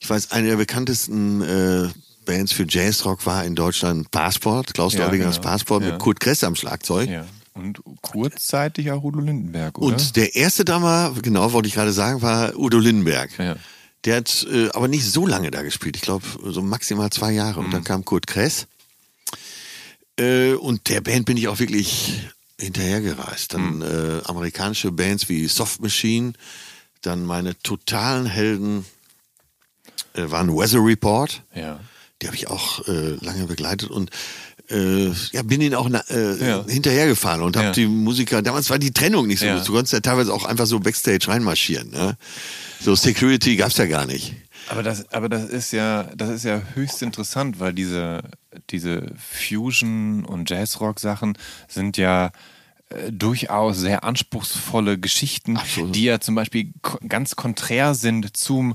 Ich weiß, eine der bekanntesten äh, Bands für Jazzrock war in Deutschland Passport, Klaus Ja, Deubingers genau. Passport Ja. mit Kurt Kress am Schlagzeug. Ja. Und kurzzeitig auch Udo Lindenberg, oder? Und der erste da mal, genau wollte ich gerade sagen, war Udo Lindenberg. Ja. Der hat äh, aber nicht so lange da gespielt. Ich glaube, so maximal zwei Jahre. Und Mhm. dann kam Kurt Kress. Äh, und der Band bin ich auch wirklich hinterhergereist. Dann Mhm. äh, amerikanische Bands wie Soft Machine. Dann meine totalen Helden äh, waren Weather Report. ja. Die habe ich auch äh, lange begleitet und äh, ja, bin ihnen auch äh, Ja. hinterhergefahren und habe Ja. die Musiker, damals war die Trennung nicht so, Ja. du konntest ja teilweise auch einfach so Backstage reinmarschieren. Ne? So Security gab's ja gar nicht. Aber das, aber das ist ja, das ist ja höchst interessant, weil diese, diese Fusion- und Jazzrock-Sachen sind ja äh, durchaus sehr anspruchsvolle Geschichten, Absolut. die ja zum Beispiel ganz konträr sind zum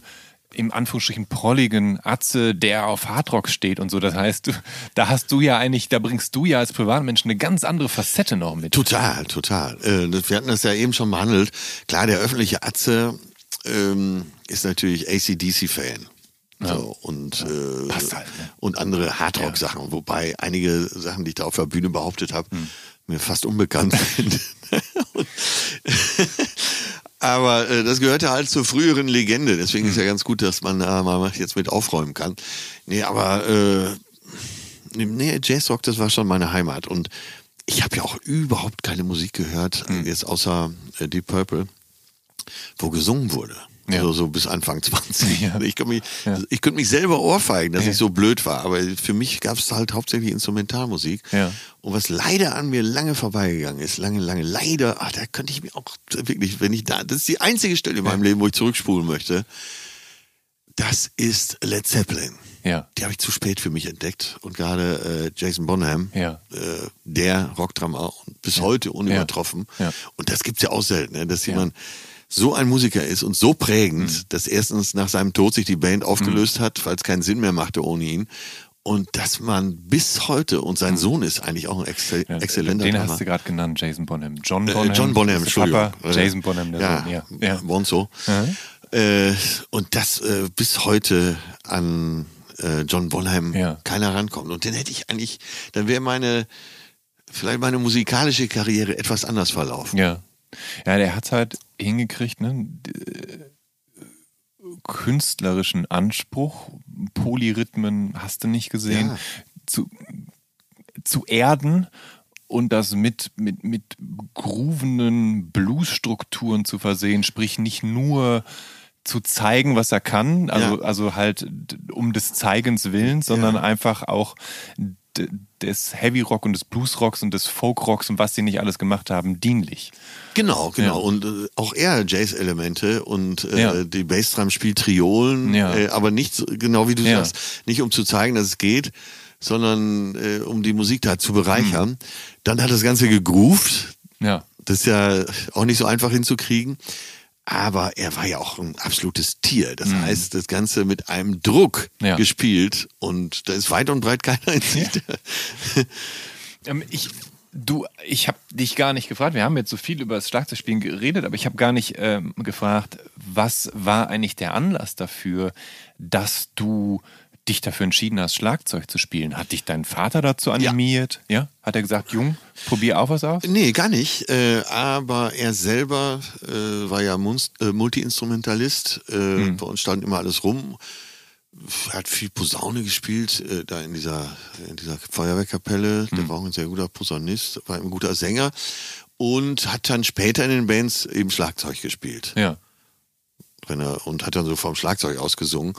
im Anführungsstrichen prolligen Atze, der auf Hardrock steht und so. Das heißt, da hast du ja eigentlich, da bringst du ja als Privatmensch eine ganz andere Facette noch mit. Total, total. Äh, wir hatten das ja eben schon behandelt. Klar, der öffentliche Atze ähm, ist natürlich ACDC-Fan. So, und, äh, Passt halt, ne? und andere Hardrock-Sachen, wobei einige Sachen, die ich da auf der Bühne behauptet habe, mir fast unbekannt *laughs* sind. Aber äh, das gehörte halt zur früheren Legende, deswegen ist ja ganz gut, dass man da mal jetzt mit aufräumen kann. Nee, aber äh, Nee, Jazzrock, das war schon meine Heimat. Und ich habe ja auch überhaupt keine Musik gehört, Hm. jetzt außer äh, Deep Purple, wo gesungen wurde. Ja. So, so bis Anfang 20. Ja. Ich, könnte mich, Ja. ich könnte mich selber ohrfeigen, dass Ja. ich so blöd war. Aber für mich gab es halt hauptsächlich Instrumentalmusik. Ja. Und was leider an mir lange vorbeigegangen ist, lange, lange, leider, ach, da könnte ich mir auch wirklich, wenn ich da, das ist die einzige Stelle in meinem Leben, wo ich zurückspulen möchte. Das ist Led Zeppelin. Ja. Die habe ich zu spät für mich entdeckt. Und gerade äh, Jason Bonham, Ja. äh, der Rockdrama, bis heute unübertroffen. Ja. Und das gibt's ja auch selten, ne? dass jemand so ein Musiker ist und so prägend, Mhm. dass erstens nach seinem Tod sich die Band aufgelöst hat, weil es keinen Sinn mehr machte ohne ihn. Und dass man bis heute, und sein Sohn ist eigentlich auch ein excel Mhm. Ja, exzellenter Den Drummer. hast du gerade genannt, Jason Bonham. John Äh, Bonham. John Bonham, Entschuldigung. Papa, Jason Bonham, der ja, Sohn. Ja. Ja. Bonzo. Mhm. Äh, und das äh, bis heute an äh, John Bonham Ja. keiner rankommt. Und den hätte ich eigentlich, dann wäre meine, vielleicht meine musikalische Karriere etwas anders verlaufen. Ja. Ja, der hat halt hingekriegt, ne? äh, Künstlerischen Anspruch, Polyrhythmen hast du nicht gesehen, Ja. zu, zu erden und das mit, mit, mit groovenden Bluesstrukturen zu versehen, sprich nicht nur zu zeigen, was er kann, also, Ja. also halt um des Zeigens willen, sondern einfach auch des Heavy Rock und des Blues Rocks und des Folk Rocks und was sie nicht alles gemacht haben, dienlich. Genau, genau. Ja. Und äh, auch er Jazz-Elemente und äh, Ja. die Bassdrum spielt Triolen, Ja. äh, aber nicht, so- genau wie du sagst, nicht um zu zeigen, dass es geht, sondern äh, um die Musik da zu bereichern. Mhm. Dann hat das Ganze gegroovt. Ja. Das ist ja auch nicht so einfach hinzukriegen. Aber er war ja auch ein absolutes Tier. Das heißt, das Ganze mit einem Druck Mhm. Ja. gespielt und da ist weit und breit keiner in Sicht. *laughs* Ähm, ich, du, ich habe dich gar nicht gefragt. Wir haben jetzt so viel über das Schlagzeugspielen geredet, aber ich habe gar nicht ähm, gefragt, was war eigentlich der Anlass dafür, dass du dich dafür entschieden hast, Schlagzeug zu spielen? Hat dich dein Vater dazu animiert? Ja. ja? Hat er gesagt, Jung, probier auch was aus? Nee, gar nicht. Äh, aber er selber äh, war ja Munst, äh, Multi-Instrumentalist. Äh, hm. Bei uns stand immer alles rum. Er hat viel Posaune gespielt, äh, da in dieser, in dieser Feuerwehrkapelle. Der hm. war auch ein sehr guter Posaunist, war ein guter Sänger. Und hat dann später in den Bands eben Schlagzeug gespielt. Ja. Und hat dann so vom Schlagzeug ausgesungen.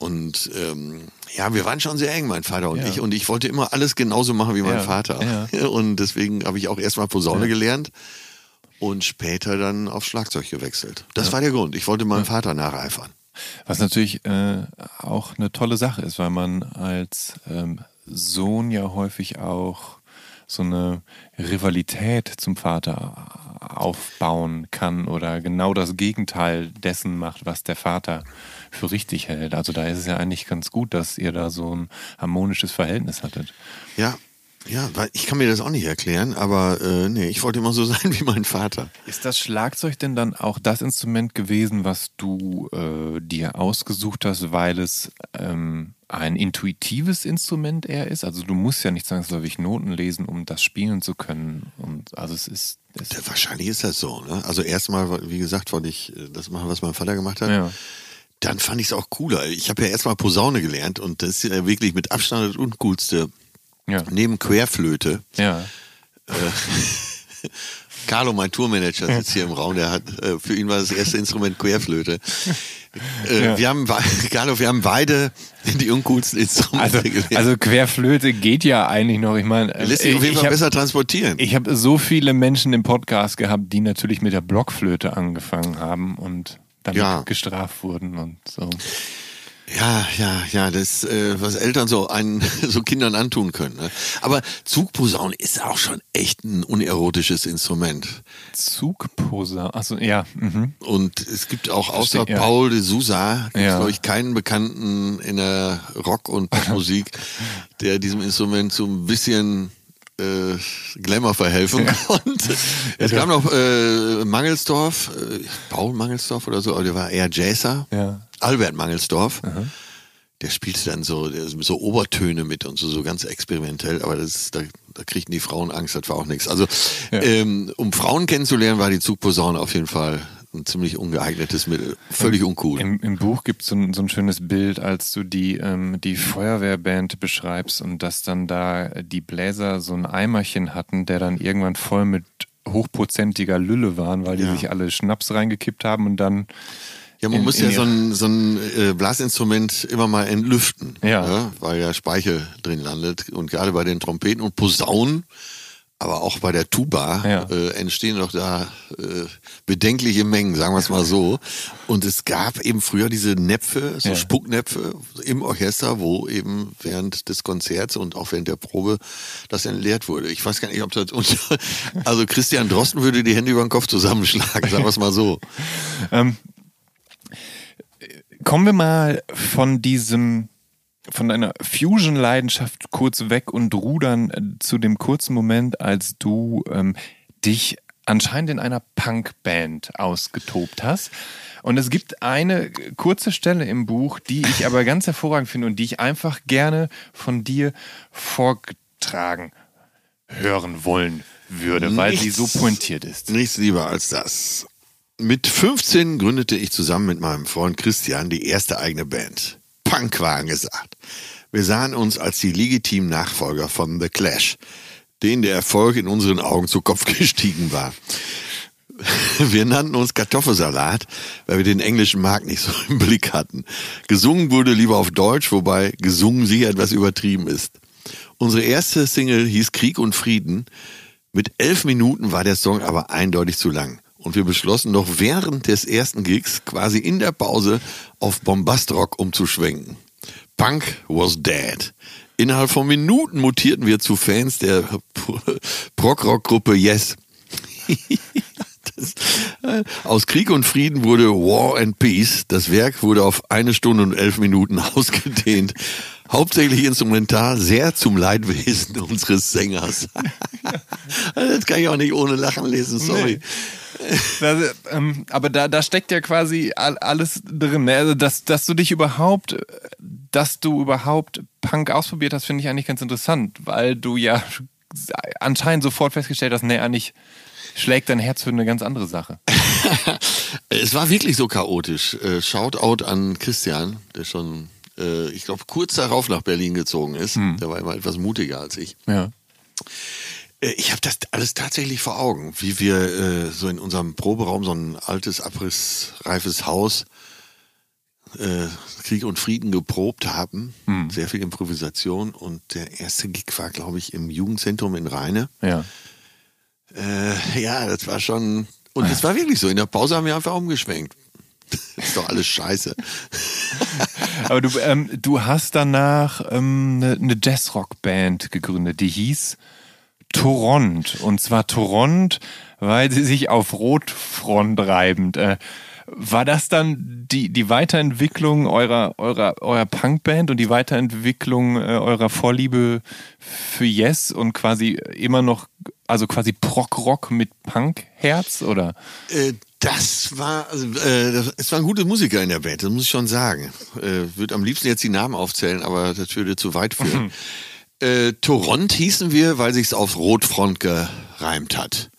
Und ähm, ja, wir waren schon sehr eng, mein Vater und ja. ich. Und ich wollte immer alles genauso machen wie mein ja. Vater. Ja. *laughs* Und deswegen habe ich auch erstmal Posaune gelernt und später dann auf Schlagzeug gewechselt. Das war der Grund. Ich wollte meinem Vater nacheifern. Was natürlich äh, auch eine tolle Sache ist, weil man als ähm, Sohn ja häufig auch so eine Rivalität zum Vater aufbauen kann oder genau das Gegenteil dessen macht, was der Vater für richtig hält. Also da ist es ja eigentlich ganz gut, dass ihr da so ein harmonisches Verhältnis hattet. Ja, ja, weil ich kann mir das auch nicht erklären, aber äh, nee, ich wollte immer so *laughs* sein wie mein Vater. Ist das Schlagzeug denn dann auch das Instrument gewesen, was du äh, dir ausgesucht hast, weil es ähm, ein intuitives Instrument eher ist? Also du musst ja nicht zwangsläufig Noten lesen, um das spielen zu können. Und also es ist. Es ja, wahrscheinlich ist das so. Ne? Also erstmal, wie gesagt, wollte ich äh, das machen, was mein Vater gemacht hat. Ja dann fand ich es auch cooler. Ich habe ja erstmal Posaune gelernt und das ist ja wirklich mit Abstand das uncoolste. Ja. Neben Querflöte. Ja. Äh, *laughs* Carlo, mein Tourmanager, sitzt hier im Raum. Der hat, äh, für ihn war das erste Instrument Querflöte. Äh, ja. Wir haben, *laughs* Carlo, wir haben beide die uncoolsten Instrumente also, gelernt. Also Querflöte geht ja eigentlich noch. Ich meine, lässt sich auf jeden Fall hab, besser transportieren. Ich habe so viele Menschen im Podcast gehabt, die natürlich mit der Blockflöte angefangen haben und damit ja. gestraft wurden und so. Ja, ja, ja, das, äh, was Eltern so einen, *laughs* so Kindern antun können. Ne? Aber Zugposaune ist auch schon echt ein unerotisches Instrument. Zugposaune, also ja. Mhm. Und es gibt auch außer Verstehe, Paul de Sousa, ja. glaube ich, keinen Bekannten in der Rock- und *laughs* Popmusik, der diesem Instrument so ein bisschen äh, Glamour verhelfen ja. Und *laughs* es gab noch äh, Mangelsdorf, äh, Paul Mangelsdorf oder so, aber der war eher Jazzer. Ja. Albert Mangelsdorf. Aha. Der spielte dann so, so Obertöne mit und so, so ganz experimentell, aber das, da, da kriegten die Frauen Angst, das war auch nichts. Also, ähm, um Frauen kennenzulernen, war die Zugposaune auf jeden Fall ein ziemlich ungeeignetes Mittel. Völlig uncool. Im, im Buch gibt so es so ein schönes Bild, als du die, ähm, die Feuerwehrband beschreibst und dass dann da die Bläser so ein Eimerchen hatten, der dann irgendwann voll mit hochprozentiger Lülle waren, weil die ja. sich alle Schnaps reingekippt haben und dann ja, man in, muss ja so ein, so ein äh, Blasinstrument immer mal entlüften, ja. ja. weil ja Speichel drin landet. Und gerade bei den Trompeten und Posaunen aber auch bei der Tuba ja. äh, entstehen doch da äh, bedenkliche Mengen, sagen wir es mal so. Und es gab eben früher diese Näpfe, so ja. Spucknäpfe im Orchester, wo eben während des Konzerts und auch während der Probe das entleert wurde. Ich weiß gar nicht, ob das *laughs* unter, also Christian Drosten würde die Hände über den Kopf zusammenschlagen, sagen wir es mal so. *laughs* ähm, kommen wir mal von diesem von deiner Fusion-Leidenschaft kurz weg und rudern äh, zu dem kurzen Moment, als du ähm, dich anscheinend in einer Punkband ausgetobt hast. Und es gibt eine kurze Stelle im Buch, die ich *laughs* aber ganz hervorragend finde und die ich einfach gerne von dir vorgetragen hören wollen würde, nichts, weil sie so pointiert ist. Nichts lieber als das. Mit 15 gründete ich zusammen mit meinem Freund Christian die erste eigene Band. Punkwagen gesagt. Wir sahen uns als die legitimen Nachfolger von The Clash, denen der Erfolg in unseren Augen zu Kopf *laughs* gestiegen war. Wir nannten uns Kartoffelsalat, weil wir den englischen Markt nicht so im Blick hatten. Gesungen wurde lieber auf Deutsch, wobei gesungen sicher etwas übertrieben ist. Unsere erste Single hieß Krieg und Frieden. Mit elf Minuten war der Song aber eindeutig zu lang. Und wir beschlossen noch während des ersten Gigs, quasi in der Pause, auf Bombastrock umzuschwenken. Punk was dead. Innerhalb von Minuten mutierten wir zu Fans der *laughs* Prog-Rock-Gruppe Yes. *laughs* das, äh, aus Krieg und Frieden wurde War and Peace. Das Werk wurde auf eine Stunde und elf Minuten *laughs* ausgedehnt. Hauptsächlich instrumental, sehr zum Leidwesen *laughs* unseres Sängers. *laughs* das kann ich auch nicht ohne Lachen lesen, sorry. Nee. *laughs* Das, ähm, aber da, da steckt ja quasi alles drin. Ne? Also, dass, dass du dich überhaupt dass du überhaupt Punk ausprobiert hast, finde ich eigentlich ganz interessant, weil du ja anscheinend sofort festgestellt hast, nee, eigentlich schlägt dein Herz für eine ganz andere Sache. es war wirklich so chaotisch. Äh, Shoutout an Christian, der schon, äh, ich glaube, kurz darauf nach Berlin gezogen ist. Hm. Der war immer etwas mutiger als ich. Ja. Äh, ich habe das alles tatsächlich vor Augen, wie wir äh, so in unserem Proberaum so ein altes, abrissreifes Haus äh, Krieg und Frieden geprobt haben. Hm. Sehr viel Improvisation. Und der erste Gig war, glaube ich, im Jugendzentrum in Rheine. Ja. Äh, ja, das war schon. Und es war wirklich so. In der Pause haben wir einfach umgeschwenkt. *laughs* ist doch alles scheiße. Aber du, ähm, du hast danach ähm, eine, eine Jazzrock-Band gegründet, die hieß Toront. Und zwar Toront, weil sie sich auf Rotfront reibend. Äh, war das dann die, die Weiterentwicklung eurer, eurer, eurer Punkband und die Weiterentwicklung äh, eurer Vorliebe für Yes und quasi immer noch, also quasi Prog-Rock mit Punk-Herz, oder? Äh, das war, also, äh, es waren gute Musiker in der Band, das muss ich schon sagen. Äh, würde am liebsten jetzt die Namen aufzählen, aber das würde zu weit führen. *laughs* äh, Toront hießen wir, weil sich's auf Rotfront gereimt hat.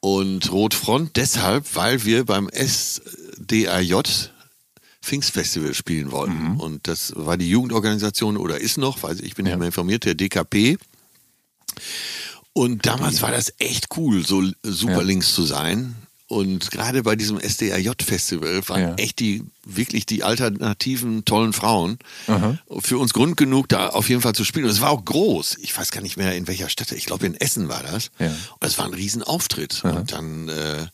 Und Rotfront deshalb, weil wir beim SDAJ Pfingstfestival spielen wollten. Mhm. Und das war die Jugendorganisation oder ist noch, weil ich bin ja. nicht mehr informiert, der DKP. Und damals war das echt cool, so super ja. links zu sein. Und gerade bei diesem SDRJ-Festival waren ja. echt die, wirklich die alternativen, tollen Frauen Aha. für uns Grund genug, da auf jeden Fall zu spielen. Und es war auch groß. Ich weiß gar nicht mehr, in welcher Stadt. Ich glaube, in Essen war das. Ja. Und es war ein Riesenauftritt. Aha. Und dann, äh,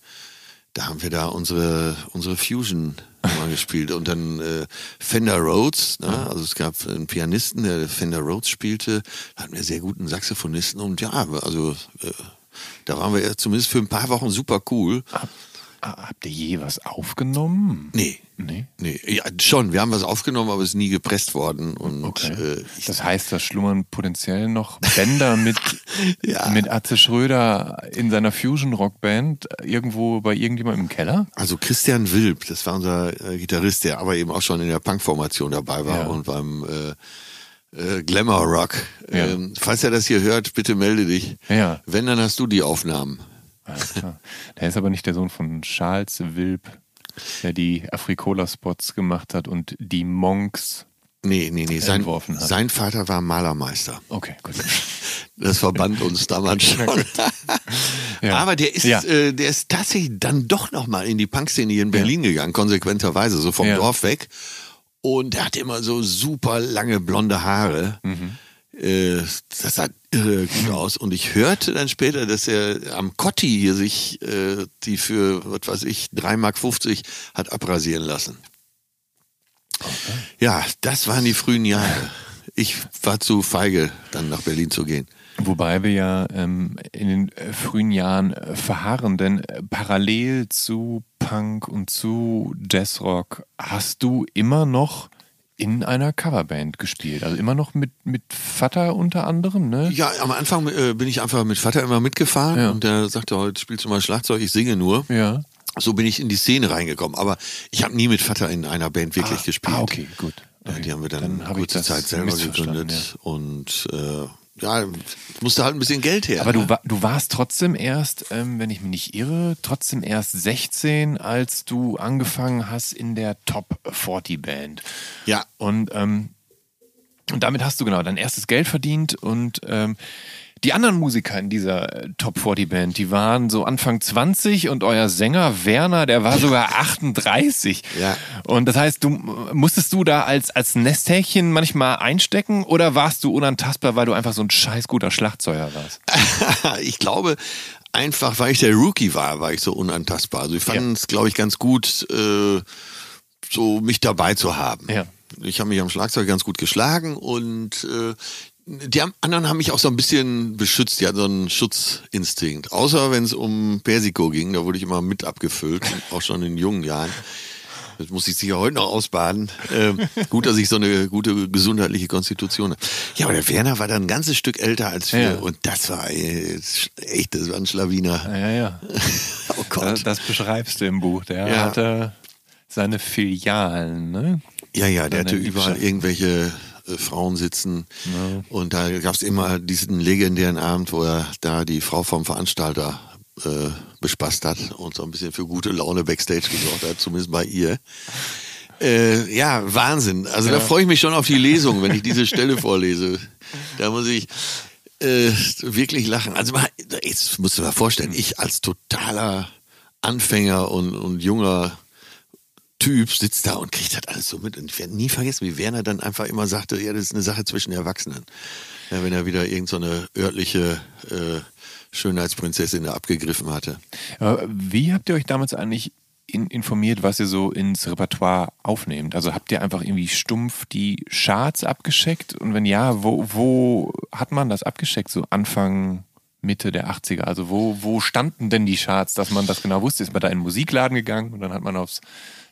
da haben wir da unsere, unsere Fusion mal *laughs* gespielt. Und dann äh, Fender Rhodes, ne? also es gab einen Pianisten, der Fender Rhodes spielte, da hatten wir sehr guten Saxophonisten und ja, also äh, da waren wir zumindest für ein paar Wochen super cool. Hab, habt ihr je was aufgenommen? Nee. Nee? Nee, ja, schon. Wir haben was aufgenommen, aber es ist nie gepresst worden. Und, okay. äh, das heißt, da schlummern potenziell noch *laughs* Bänder mit, ja. mit Atze Schröder in seiner Fusion-Rock-Band irgendwo bei irgendjemandem im Keller? Also Christian Wilb, das war unser äh, Gitarrist, der aber eben auch schon in der Punk-Formation dabei war ja. und beim äh, äh, Glamour Rock. Ja. Ähm, falls er das hier hört, bitte melde dich. Ja. Wenn, dann hast du die Aufnahmen. Ja, der ist aber nicht der Sohn von Charles Wilp, der die Afrikola-Spots gemacht hat und die Monks Nee, nee, nee. Sein, sein, Vater war Malermeister. Okay, gut. *laughs* Das verband uns damals schon. *laughs* ja. Aber der ist, ja. äh, der ist tatsächlich dann doch nochmal in die Punkszene hier in Berlin ja. gegangen, konsequenterweise, so vom Dorf weg. Und er hatte immer so super lange blonde Haare. Mhm. Äh, das sah irre gut aus. Und ich hörte dann später, dass er am Cotti hier sich äh, die für, was weiß ich, 3,50 Mark hat abrasieren lassen. Okay. Ja, das waren die frühen Jahre. Ich war zu feige, dann nach Berlin zu gehen. Wobei wir ja ähm, in den äh, frühen Jahren äh, verharren, denn äh, parallel zu Punk und zu Jazzrock hast du immer noch in einer Coverband gespielt. Also immer noch mit, mit Vater unter anderem, ne? Ja, am Anfang äh, bin ich einfach mit Vater immer mitgefahren ja. und der sagte, heute spielst du mal Schlagzeug, ich singe nur. Ja. So bin ich in die Szene reingekommen. Aber ich habe nie mit Vater in einer Band wirklich ah, gespielt. Ah, okay, gut. Okay. Die haben wir dann, dann kurze Zeit selber gegründet. Ja. Und äh, ja, musste halt ein bisschen Geld her. Aber ne? du, du warst trotzdem erst, ähm, wenn ich mich nicht irre, trotzdem erst 16, als du angefangen hast in der Top 40 Band. Ja. Und, ähm, und damit hast du genau dein erstes Geld verdient und ähm, die anderen Musiker in dieser äh, Top 40 Band, die waren so Anfang 20 und euer Sänger Werner, der war sogar *laughs* 38. Ja. Und das heißt, du musstest du da als, als Nesthäkchen manchmal einstecken oder warst du unantastbar, weil du einfach so ein scheiß guter Schlagzeuger warst? *laughs* ich glaube, einfach weil ich der Rookie war, war ich so unantastbar. Also ich fand es, ja. glaube ich, ganz gut, äh, so mich dabei zu haben. Ja. Ich habe mich am Schlagzeug ganz gut geschlagen und äh, die anderen haben mich auch so ein bisschen beschützt. Die hatten so einen Schutzinstinkt. Außer wenn es um Persiko ging, da wurde ich immer mit abgefüllt, auch schon in jungen Jahren. Das muss ich sicher heute noch ausbaden. Ähm, gut, dass ich so eine gute gesundheitliche Konstitution habe. Ja, aber der Werner war dann ein ganzes Stück älter als wir. Ja. Und das war echt, das war ein Schlawiner. Ja, ja, ja. *laughs* oh Gott. Das, das, beschreibst du im Buch. Der ja. hatte seine Filialen, ne? Ja, ja, der hatte überall irgendwelche äh, Frauen sitzen. Und da gab es immer diesen legendären Abend, wo er da die Frau vom Veranstalter äh, bespaßt hat und so ein bisschen für gute Laune Backstage gesorgt hat, zumindest bei ihr. Äh, ja, Wahnsinn. Also da freue ich mich schon auf die Lesung, wenn ich diese Stelle vorlese. Da muss ich äh, wirklich lachen. Also mal, jetzt musst du dir mal vorstellen, ich als totaler Anfänger und, und junger Typ sitzt da und kriegt das alles so mit. Und ich werde nie vergessen, wie Werner dann einfach immer sagte, ja, das ist eine Sache zwischen Erwachsenen. Ja, wenn er wieder irgendeine so örtliche äh, Schönheitsprinzessin abgegriffen hatte. Aber wie habt ihr euch damals eigentlich in, informiert, was ihr so ins Repertoire aufnehmt? Also habt ihr einfach irgendwie stumpf die Charts abgescheckt? Und wenn ja, wo, wo hat man das abgescheckt? So Anfang, Mitte der 80er? Also wo, wo standen denn die Charts, dass man das genau wusste? Ist man da in den Musikladen gegangen und dann hat man aufs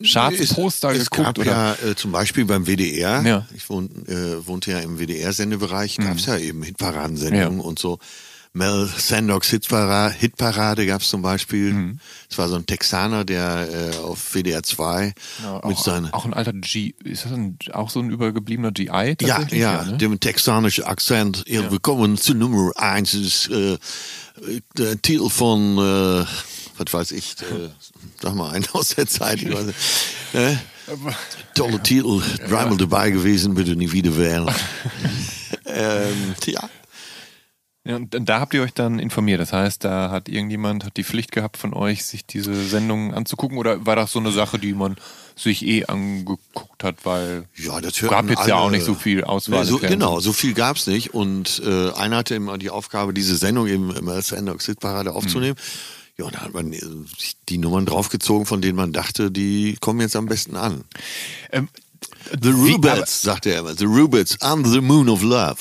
Charts-Poster geguckt? oder? ja äh, zum Beispiel beim WDR, Ja. ich wohn, äh, wohnte ja im WDR-Sendebereich, gab es ja eben Hitparadensendungen Ja. und so. Mel Sandocks Hitparade, Hitparade gab es zum Beispiel. Es war so ein Texaner, der äh, auf WDR 2 Ja, mit auch, seinen auch ein alter G, ist das ein, auch so ein übergebliebener GI? Ja, tatsächlich? ja, ne? dem texanischen Akzent. Ja, Willkommen zu Nummer 1. Ist, äh, der Titel von, äh, was weiß ich, äh, *laughs* sag mal, einen aus der Zeit. Ich weiß *laughs* äh, tolle Titel, dreimal dabei gewesen, bitte nie wieder wählen. *laughs* ähm, ja. Ja, und da habt ihr euch dann informiert. Das heißt, da hat irgendjemand hat die Pflicht gehabt von euch, sich diese Sendungen anzugucken oder war das so eine Sache, die man sich eh angeguckt hat, weil Ja, das gab jetzt ja alle- auch nicht so viel Auswahl. Nee, so, genau, so viel gab's nicht. Und äh, einer hatte immer die Aufgabe, diese Sendung im, im Sandbox Hitparade aufzunehmen. Ja, und da hat man äh, die Nummern draufgezogen, von denen man dachte, die kommen jetzt am besten an. Ähm, The Rubettes, sagt er immer. The Rubettes, under the moon of love.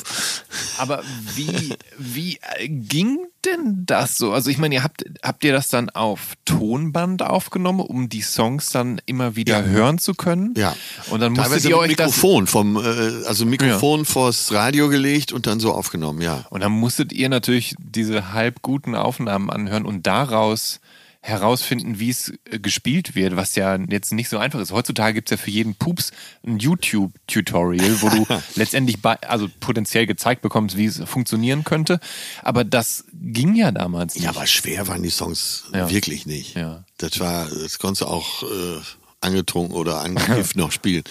Aber wie, wie äh, ging denn das so? Also ich meine, ihr habt, habt ihr das dann auf Tonband aufgenommen, um die Songs dann immer wieder Ja. hören zu können? Ja. Und dann musstet Teilweise ihr euch das Mikrofon vom, äh, also Mikrofon vors Radio gelegt und dann so aufgenommen, ja. Und dann musstet ihr natürlich diese halb guten Aufnahmen anhören und daraus herausfinden, wie es äh, gespielt wird, was ja jetzt nicht so einfach ist. Heutzutage gibt es ja für jeden Pups ein YouTube-Tutorial, wo du *laughs* letztendlich bei, also potenziell gezeigt bekommst, wie es funktionieren könnte. Aber das ging ja damals nicht. Ja, aber schwer waren die Songs Ja. wirklich nicht. Ja. Das war, das konntest du auch äh, angetrunken oder angekifft *laughs* noch spielen.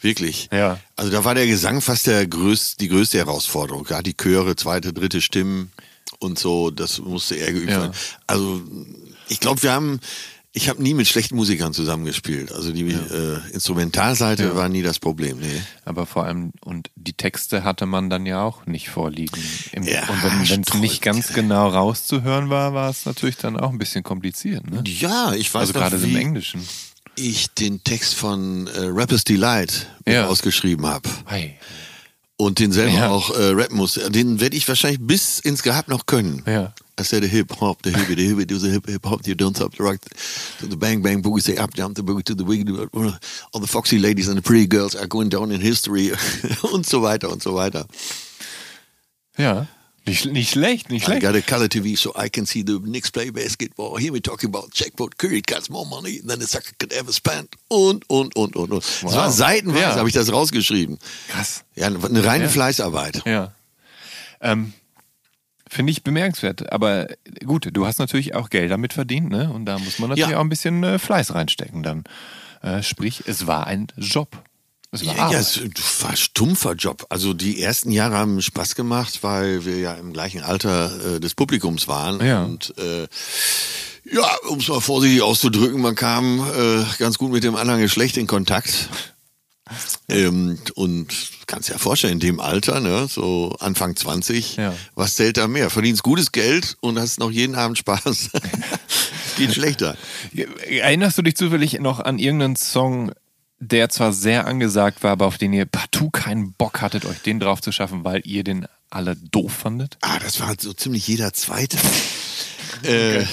Wirklich. Ja. Also da war der Gesang fast der größ, die größte Herausforderung. Gerade die Chöre, zweite, dritte Stimmen und so, das musste eher geübt Ja. werden. Also ich glaube, wir haben, ich habe nie mit schlechten Musikern zusammengespielt. Also die äh, Instrumentalseite Ja. war nie das Problem. Nee. Aber vor allem, und die Texte hatte man dann ja auch nicht vorliegen. Im, Ja, und wenn es nicht ganz genau rauszuhören war, war es natürlich dann auch ein bisschen kompliziert. Ne? Ja, ich weiß Also gerade im Englischen. ich den Text von äh, Rappers Delight Ja. ausgeschrieben habe. Hey. Und den selber Ja. auch äh, rappen muss. Den werde ich wahrscheinlich bis ins Grab noch können. Ja. I said the hip hop, the hip, the hip, do the hip hip hop, you don't stop the rock, to the bang bang boogie, say up jump the boogie to the wiggy, all the foxy ladies and the pretty girls are going down in history *laughs* und so weiter und so weiter. Ja. Nicht, nicht schlecht, nicht I schlecht. got a color TV so I can see the Knicks play basketball. Here we talking about checkboat, credit cards, more money than the sucker could ever spend. Und, und, und, und, und. Das war seitenweise, Ja. habe ich das rausgeschrieben. Krass. Ja, eine reine Ja. Fleißarbeit. Ja. Ähm, Finde ich bemerkenswert. Aber gut, du hast natürlich auch Geld damit verdient, ne? Und da muss man natürlich Ja. auch ein bisschen äh, Fleiß reinstecken dann. Äh, sprich, es war ein Job. Es war Ja, es war stumpfer Job. Also die ersten Jahre haben Spaß gemacht, weil wir ja im gleichen Alter äh, des Publikums waren. Ja. Und äh, ja, um es mal vorsichtig auszudrücken, man kam äh, ganz gut mit dem anderen Geschlecht in Kontakt. Ähm, und kannst dir ja vorstellen, in dem Alter, ne, so Anfang 20, Ja. was zählt da mehr? Verdienst gutes Geld und hast noch jeden Abend Spaß. *laughs* Geht schlechter. Erinnerst du dich zufällig noch an irgendeinen Song, der zwar sehr angesagt war, aber auf den ihr partout keinen Bock hattet, euch den drauf zu schaffen, weil ihr den alle doof fandet? Ah, das war so ziemlich jeder zweite. *laughs* Äh,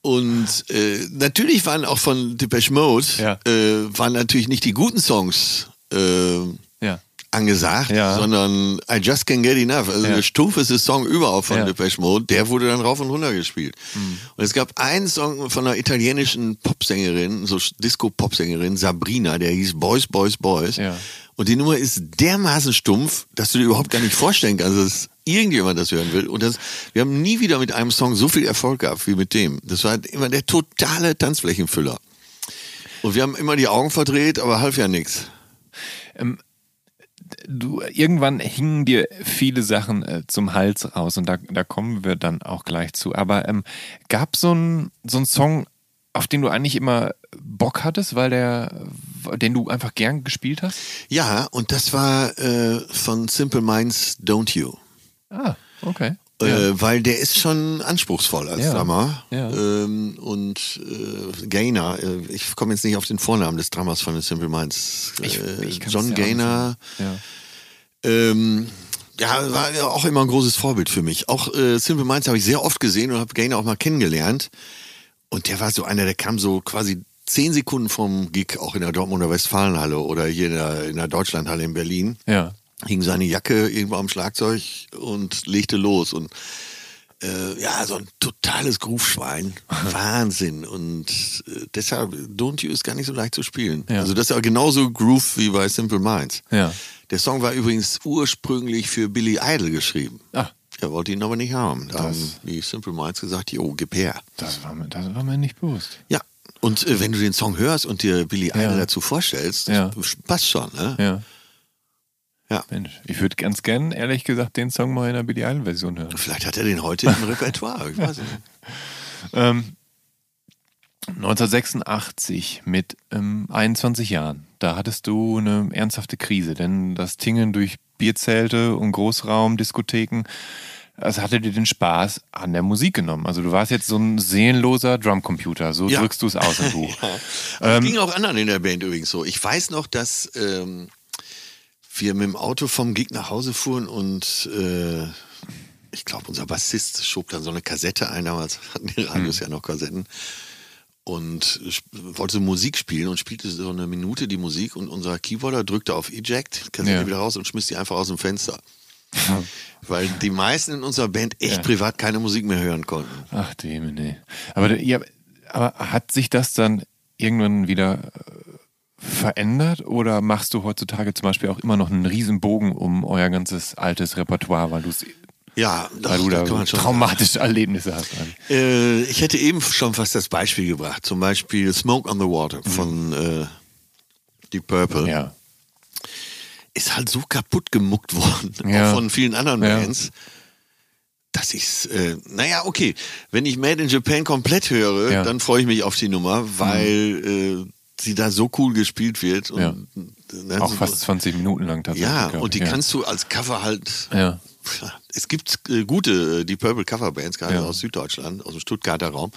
und äh, natürlich waren auch von Depeche Mode, Ja. äh, waren natürlich nicht die guten Songs äh. Angesagt, Ja. sondern I Just Can't Get Enough. Also Ja. der stumpfeste Song überhaupt von Ja. Mhm. Depeche Mode, der wurde dann rauf und runter gespielt. Und es gab einen Song von einer italienischen Popsängerin, so Disco-Popsängerin, Sabrina, der hieß Boys, Boys, Boys. Ja. Und die Nummer ist dermaßen stumpf, dass du dir überhaupt gar nicht vorstellen kannst, dass irgendjemand das hören will. Und das, wir haben nie wieder mit einem Song so viel Erfolg gehabt wie mit dem. Das war immer der totale Tanzflächenfüller. Und wir haben immer die Augen verdreht, aber half ja nichts. Du, irgendwann hingen dir viele Sachen äh, zum Hals raus und da, da kommen wir dann auch gleich zu. Aber ähm, gab so ein so einen Song, auf den du eigentlich immer Bock hattest, weil der, den du einfach gern gespielt hast? Ja, und das war äh, von Simple Minds Don't You. Ah, okay. Äh, weil der ist schon anspruchsvoll als Ja. Drummer. Ja. Ähm, und äh, Gaynor, äh, ich komme jetzt nicht auf den Vornamen des Drummers von den Simple Minds. Äh, Ich- ich John Gaynor. Ja. Ähm, ja, war auch immer ein großes Vorbild für mich. Auch äh, Simple Minds habe ich sehr oft gesehen und habe Gaynor auch mal kennengelernt. Und der war so einer, der kam so quasi zehn Sekunden vom Gig, auch in der Dortmunder Westfalenhalle oder hier in der, in der Deutschlandhalle in Berlin Ja. Hing seine Jacke irgendwo am Schlagzeug und legte los. Und äh, ja, so ein totales Groove-Schwein. *laughs* Wahnsinn. Und äh, deshalb, Don't You ist gar nicht so leicht zu spielen. Ja. Also das ist ja genauso Groove wie bei Simple Minds. Ja. Der Song war übrigens ursprünglich für Billy Idol geschrieben. Ah. Er wollte ihn aber nicht haben. Da haben die Simple Minds gesagt, jo, gib her. Das war mir, das war mir nicht bewusst. Ja. Und äh, wenn du den Song hörst und dir Billy Idol Ja. dazu vorstellst, Ja. passt schon, ne? Ja. Ja. Mensch, ich würde ganz gern, ehrlich gesagt, den Song mal in der Eilish-Version hören. Vielleicht hat er den heute im *laughs* Repertoire. Ich weiß nicht. Ähm, 1986 mit ähm, 21 Jahren, da hattest du eine ernsthafte Krise, denn das Tingeln durch Bierzelte und Großraumdiskotheken, das hatte dir den Spaß an der Musik genommen. Also du warst jetzt so ein seelenloser Drumcomputer, so Ja. drückst du es aus im *laughs* Buch. Aber Ähm, es ging auch anderen in der Band übrigens so. Ich weiß noch, dass ähm, wir mit dem Auto vom Gig nach Hause fuhren und äh, ich glaube, unser Bassist schob dann so eine Kassette ein. Damals hatten die Radios ja noch Kassetten. Und wollte Musik spielen und spielte so eine Minute die Musik und unser Keyboarder drückte auf Eject, Kassette Ja. wieder raus und schmiss die einfach aus dem Fenster. Weil die meisten in unserer Band echt Ja. privat keine Musik mehr hören konnten. Ach, Deme, nee. Aber, ja, aber hat sich das dann irgendwann wieder äh, verändert oder machst du heutzutage zum Beispiel auch immer noch einen riesen Bogen um euer ganzes altes Repertoire, weil, du's, Ja, doch, weil du da kann traumatische Erlebnisse hast? Äh, ich hätte eben schon fast das Beispiel gebracht. Zum Beispiel Smoke on the Water von äh, Deep Purple. Ja. Ist halt so kaputt gemuckt worden, Ja. auch von vielen anderen Ja. Bands, dass ich's, äh, naja, okay, wenn ich Made in Japan komplett höre, Ja. dann freue ich mich auf die Nummer, weil äh, sie da so cool gespielt wird. Und, Ja. Auch fast 20 Minuten lang tatsächlich. Ja, und die ich. kannst du als Cover halt Ja. *laughs* es gibt äh, gute, äh, die Purple Coverbands, gerade Ja. aus Süddeutschland, aus dem Stuttgarter Raum.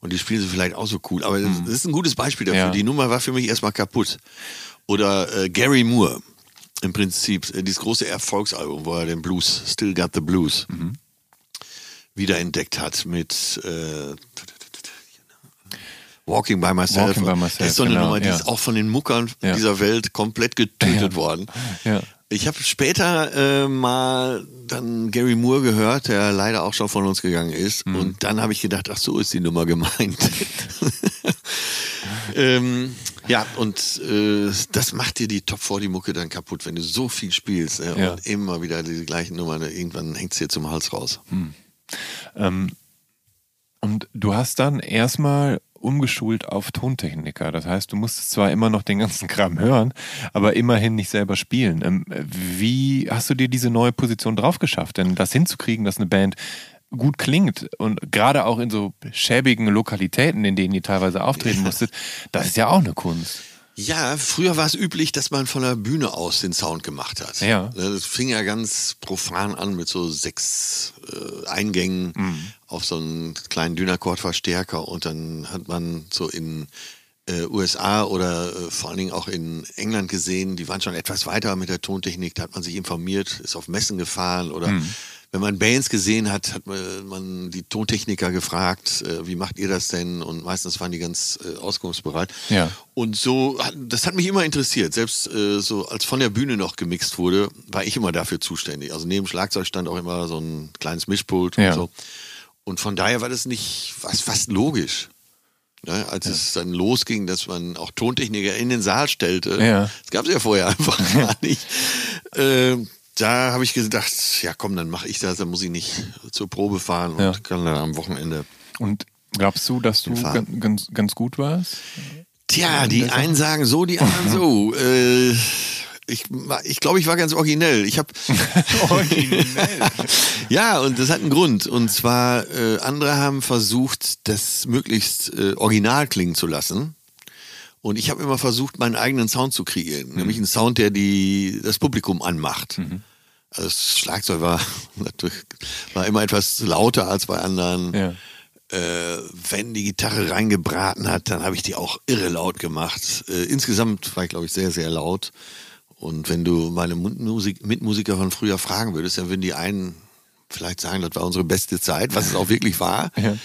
Und die spielen sie vielleicht auch so cool. Aber das, das ist ein gutes Beispiel dafür. Mhm. Ja. Die Nummer war für mich erstmal kaputt. Oder äh, Gary Moore, im Prinzip, äh, dieses große Erfolgsalbum, wo er den Blues, Still Got the Blues, Mhm. wiederentdeckt hat mit äh, Walking by Myself. Walking by Myself, Das ist so eine genau, Nummer, die ja. ist auch von den Muckern Ja. dieser Welt komplett getötet Ja. worden. Ich habe später äh, mal dann Gary Moore gehört, der leider auch schon von uns gegangen ist. Mhm. Und dann habe ich gedacht, ach so ist die Nummer gemeint. *laughs* ähm, ja, und äh, das macht dir die Top 40 Mucke dann kaputt, wenn du so viel spielst ne? Ja. und immer wieder die gleichen Nummern. ne? Irgendwann hängt es dir zum Hals raus. Ähm, und du hast dann erstmal umgeschult auf Tontechniker. Das heißt, du musstest zwar immer noch den ganzen Kram hören, aber immerhin nicht selber spielen. Ähm, wie hast du dir diese neue Position drauf geschafft? Denn das hinzukriegen, dass eine Band gut klingt und gerade auch in so schäbigen Lokalitäten, in denen ihr teilweise auftreten musstet, das ist ja auch eine Kunst. Ja, früher war es üblich, dass man von der Bühne aus den Sound gemacht hat. Ja. Das fing ja ganz profan an mit so sechs äh, Eingängen auf so einen kleinen Dynacord-Verstärker und dann hat man so in äh, USA oder äh, vor allen Dingen auch in England gesehen, die waren schon etwas weiter mit der Tontechnik, da hat man sich informiert, ist auf Messen gefahren oder wenn man Bands gesehen hat, hat man, die Tontechniker gefragt, äh, wie macht ihr das denn? Und meistens waren die ganz äh, auskunftsbereit. Ja. Und so, das hat mich immer interessiert. Selbst äh, so, als von der Bühne noch gemixt wurde, war ich immer dafür zuständig. Also neben Schlagzeug stand auch immer so ein kleines Mischpult Ja. und so. Und von daher war das nicht was fast logisch. Ne, als es dann losging, dass man auch Tontechniker in den Saal stellte, Ja. das gab es ja vorher einfach gar nicht. Ähm, da habe ich gedacht, ja komm, dann mache ich das, dann muss ich nicht zur Probe fahren und Ja. kann dann am Wochenende. Und glaubst du, dass du ganz, ganz gut warst? Tja, die einen sagen so, die anderen *laughs* so. Äh, ich ich glaube, ich war ganz originell. Ich habe *laughs* *laughs* ja, und das hat einen Grund. Und zwar, äh, andere haben versucht, das möglichst äh, original klingen zu lassen. Und ich habe immer versucht, meinen eigenen Sound zu kreieren. Nämlich einen Sound, der die, das Publikum anmacht. Also das Schlagzeug war, *laughs* natürlich, war immer etwas lauter als bei anderen. Ja. Äh, wenn die Gitarre reingebraten hat, dann habe ich die auch irre laut gemacht. Äh, insgesamt war ich, glaube ich, sehr, sehr laut. Und wenn du meine Mundmusik Mitmusiker von früher fragen würdest, dann würden die einen vielleicht sagen, das war unsere beste Zeit, was es auch wirklich war. *laughs* Ja.